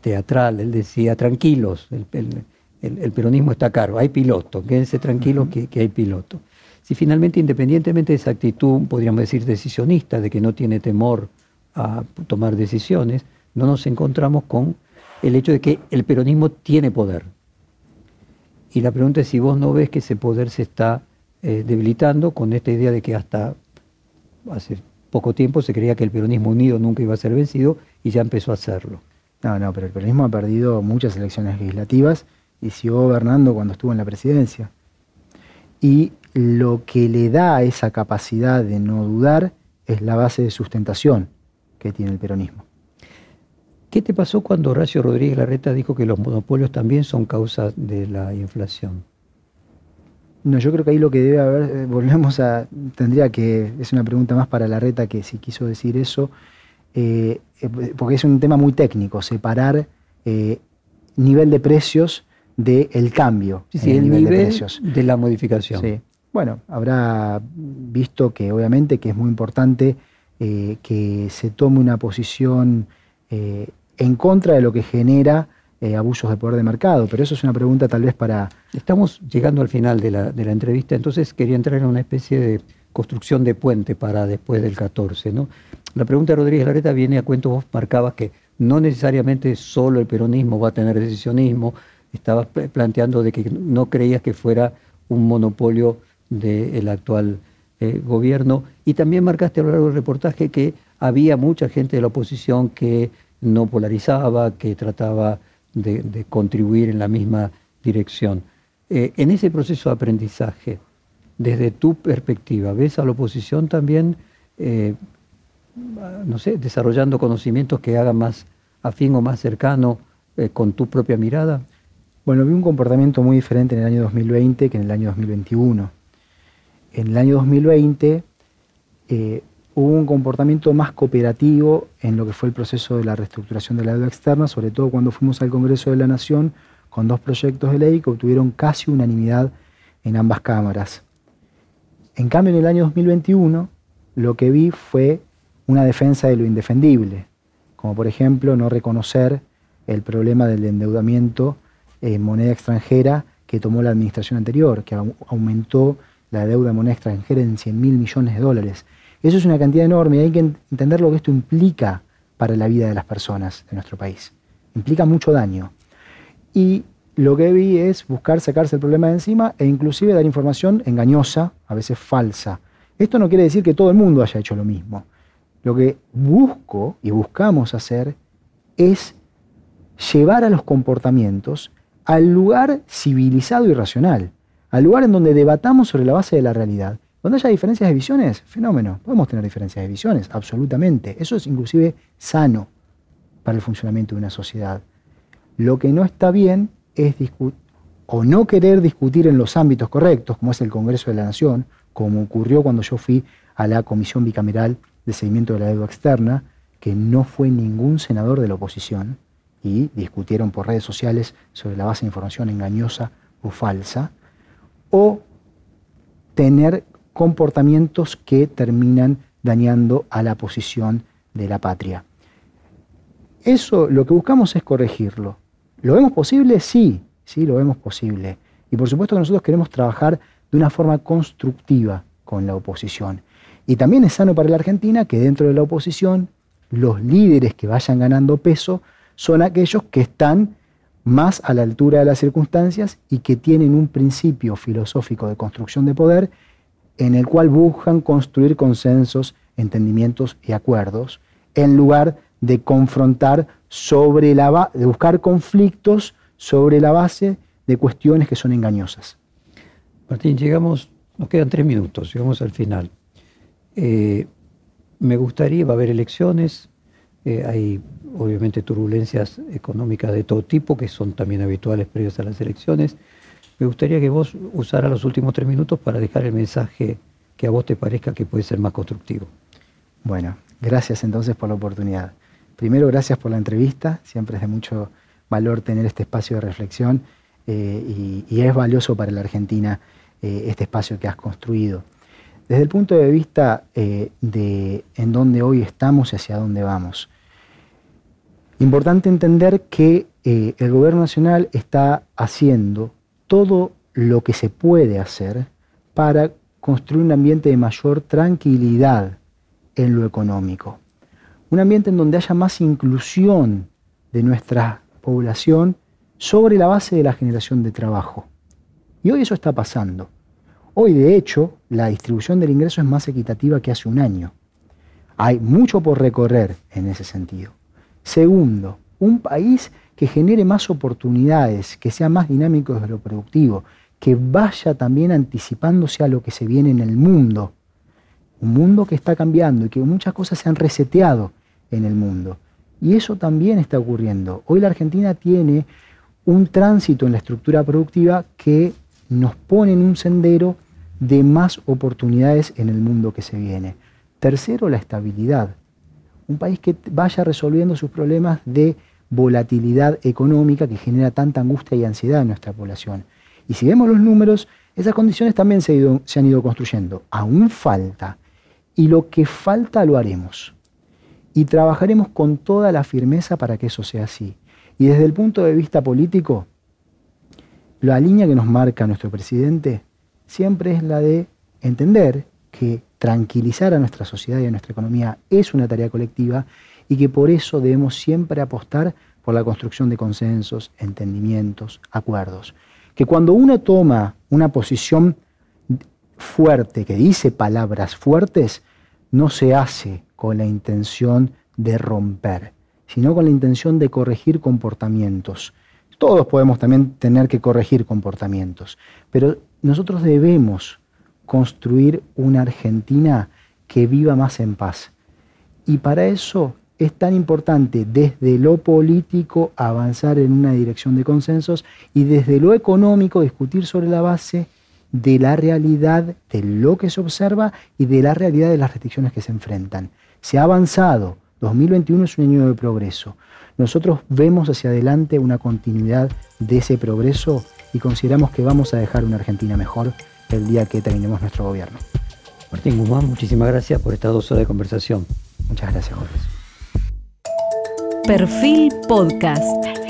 [SPEAKER 2] teatral. Él decía, tranquilos, el, peronismo está caro, hay piloto, quédense tranquilos que, hay piloto. Si finalmente, independientemente de esa actitud, podríamos decir decisionista, de que no tiene temor a tomar decisiones, no nos encontramos con el hecho de que el peronismo tiene poder. Y la pregunta es si vos no ves que ese poder se está eh, debilitando con esta idea de que hasta hace poco tiempo se creía que el peronismo unido nunca iba a ser vencido y ya empezó a hacerlo.
[SPEAKER 3] No, no, pero el peronismo ha perdido muchas elecciones legislativas y siguió gobernando cuando estuvo en la presidencia. Y lo que le da esa capacidad de no dudar es la base de sustentación que tiene el peronismo.
[SPEAKER 2] ¿Qué te pasó cuando Horacio Rodríguez Larreta dijo que los monopolios también son causa de la inflación?
[SPEAKER 3] No, yo creo que ahí lo que debe haber, eh, volvemos a, tendría que, es una pregunta más para la reta que si quiso decir eso, eh, porque es un tema muy técnico, separar nivel de precios del cambio.
[SPEAKER 2] Sí, sí, el nivel, de precios. De la modificación. Sí.
[SPEAKER 3] Bueno, habrá visto que obviamente que es muy importante que se tome una posición en contra de lo que genera eh, abusos de poder de mercado, pero eso es una pregunta tal vez para...
[SPEAKER 2] Estamos llegando al final de la, entrevista, entonces quería entrar en una especie de construcción de puente para después del 14. ¿no? La pregunta de Rodríguez Lareta viene a cuento, vos marcabas que no necesariamente solo el peronismo va a tener decisionismo, estabas planteando de que no creías que fuera un monopolio del actual eh, gobierno, y también marcaste a lo largo del reportaje que había mucha gente de la oposición que no polarizaba, que trataba de, contribuir en la misma dirección. Eh, en ese proceso de aprendizaje, desde tu perspectiva, ¿ves a la oposición también, eh, no sé, desarrollando conocimientos que hagan más afín o más cercano eh, con tu propia mirada?
[SPEAKER 3] Bueno, vi un comportamiento muy diferente en el año 2020 que en el año 2021. En el año 2020 hubo un comportamiento más cooperativo en lo que fue el proceso de la reestructuración de la deuda externa, sobre todo cuando fuimos al Congreso de la Nación con dos proyectos de ley que obtuvieron casi unanimidad en ambas cámaras. En cambio, en el año 2021, lo que vi fue una defensa de lo indefendible, como por ejemplo no reconocer el problema del endeudamiento en moneda extranjera que tomó la administración anterior, que aumentó la deuda en moneda extranjera en 100 mil millones de dólares eso es una cantidad enorme y hay que entender lo que esto implica para la vida de las personas de nuestro país. Implica mucho daño. Y lo que vi es buscar sacarse el problema de encima e inclusive dar información engañosa, a veces falsa. Esto no quiere decir que todo el mundo haya hecho lo mismo. Lo que busco y buscamos hacer es llevar a los comportamientos al lugar civilizado y racional, al lugar en donde debatamos sobre la base de la realidad cuando haya diferencias de visiones, fenómeno. Podemos tener diferencias de visiones, absolutamente. Eso es inclusive sano para el funcionamiento de una sociedad. Lo que no está bien es o no querer discutir en los ámbitos correctos, como es el Congreso de la Nación, como ocurrió cuando yo fui a la Comisión Bicameral de Seguimiento de la Deuda Externa, que no fue ningún senador de la oposición, y discutieron por redes sociales sobre la base de información engañosa o falsa, o tener comportamientos que terminan dañando a la posición de la patria. Eso lo que buscamos es corregirlo. ¿Lo vemos posible? Sí, sí, lo vemos posible. Y por supuesto que nosotros queremos trabajar de una forma constructiva con la oposición. Y también es sano para la Argentina que dentro de la oposición los líderes que vayan ganando peso son aquellos que están más a la altura de las circunstancias y que tienen un principio filosófico de construcción de poder en el cual buscan construir consensos, entendimientos y acuerdos, en lugar de confrontar sobre la de buscar conflictos sobre la base de cuestiones que son engañosas.
[SPEAKER 2] Martín, llegamos, nos quedan tres minutos, llegamos al final. Eh, me gustaría, va a haber elecciones, eh, hay obviamente turbulencias económicas de todo tipo que son también habituales previos a las elecciones. Me gustaría que vos usaras los últimos tres minutos para dejar el mensaje que a vos te parezca que puede ser más constructivo.
[SPEAKER 3] Bueno, gracias entonces por la oportunidad. Primero, gracias por la entrevista. Siempre es de mucho valor tener este espacio de reflexión eh, y, es valioso para la Argentina este espacio que has construido. Desde el punto de vista eh, de en dónde hoy estamos y hacia dónde vamos. Importante entender que el gobierno nacional está haciendo todo lo que se puede hacer para construir un ambiente de mayor tranquilidad en lo económico un ambiente en donde haya más inclusión de nuestra población sobre la base de la generación de trabajo. Y hoy eso está pasando. Hoy, de hecho, la distribución del ingreso es más equitativa que hace un año. Hay mucho por recorrer en ese sentido. Segundo, un país que genere más oportunidades, que sea más dinámico desde lo productivo, que vaya también anticipándose a lo que se viene en el mundo. Un mundo que está cambiando y que muchas cosas se han reseteado en el mundo. Y eso también está ocurriendo. Hoy la Argentina tiene un tránsito en la estructura productiva que nos pone en un sendero de más oportunidades en el mundo que se viene. Tercero, la estabilidad. Un país que vaya resolviendo sus problemas de volatilidad económica que genera tanta angustia y ansiedad en nuestra población. Y si vemos los números, esas condiciones también se, se han ido construyendo. Aún falta. Y lo que falta lo haremos y trabajaremos con toda la firmeza para que eso sea así. Y desde el punto de vista político, la línea que nos marca nuestro presidente siempre es la de entender que tranquilizar a nuestra sociedad y a nuestra economía es una tarea colectiva y que por eso debemos siempre apostar por la construcción de consensos, entendimientos, acuerdos. Que cuando uno toma una posición fuerte, que dice palabras fuertes, no se hace con la intención de romper, sino con la intención de corregir comportamientos. Todos podemos también tener que corregir comportamientos, pero nosotros debemos construir una Argentina que viva más en paz. Y para eso es tan importante desde lo político avanzar en una dirección de consensos y desde lo económico discutir sobre la base de la realidad de lo que se observa y de la realidad de las restricciones que se enfrentan. Se ha avanzado. 2021 es un año de progreso. Nosotros vemos hacia adelante una continuidad de ese progreso y consideramos que vamos a dejar una Argentina mejor el día que terminemos nuestro gobierno.
[SPEAKER 2] Martín Guzmán, muchísimas gracias por estas dos horas de conversación.
[SPEAKER 3] Muchas gracias, Jorge.
[SPEAKER 1] Perfil Podcast.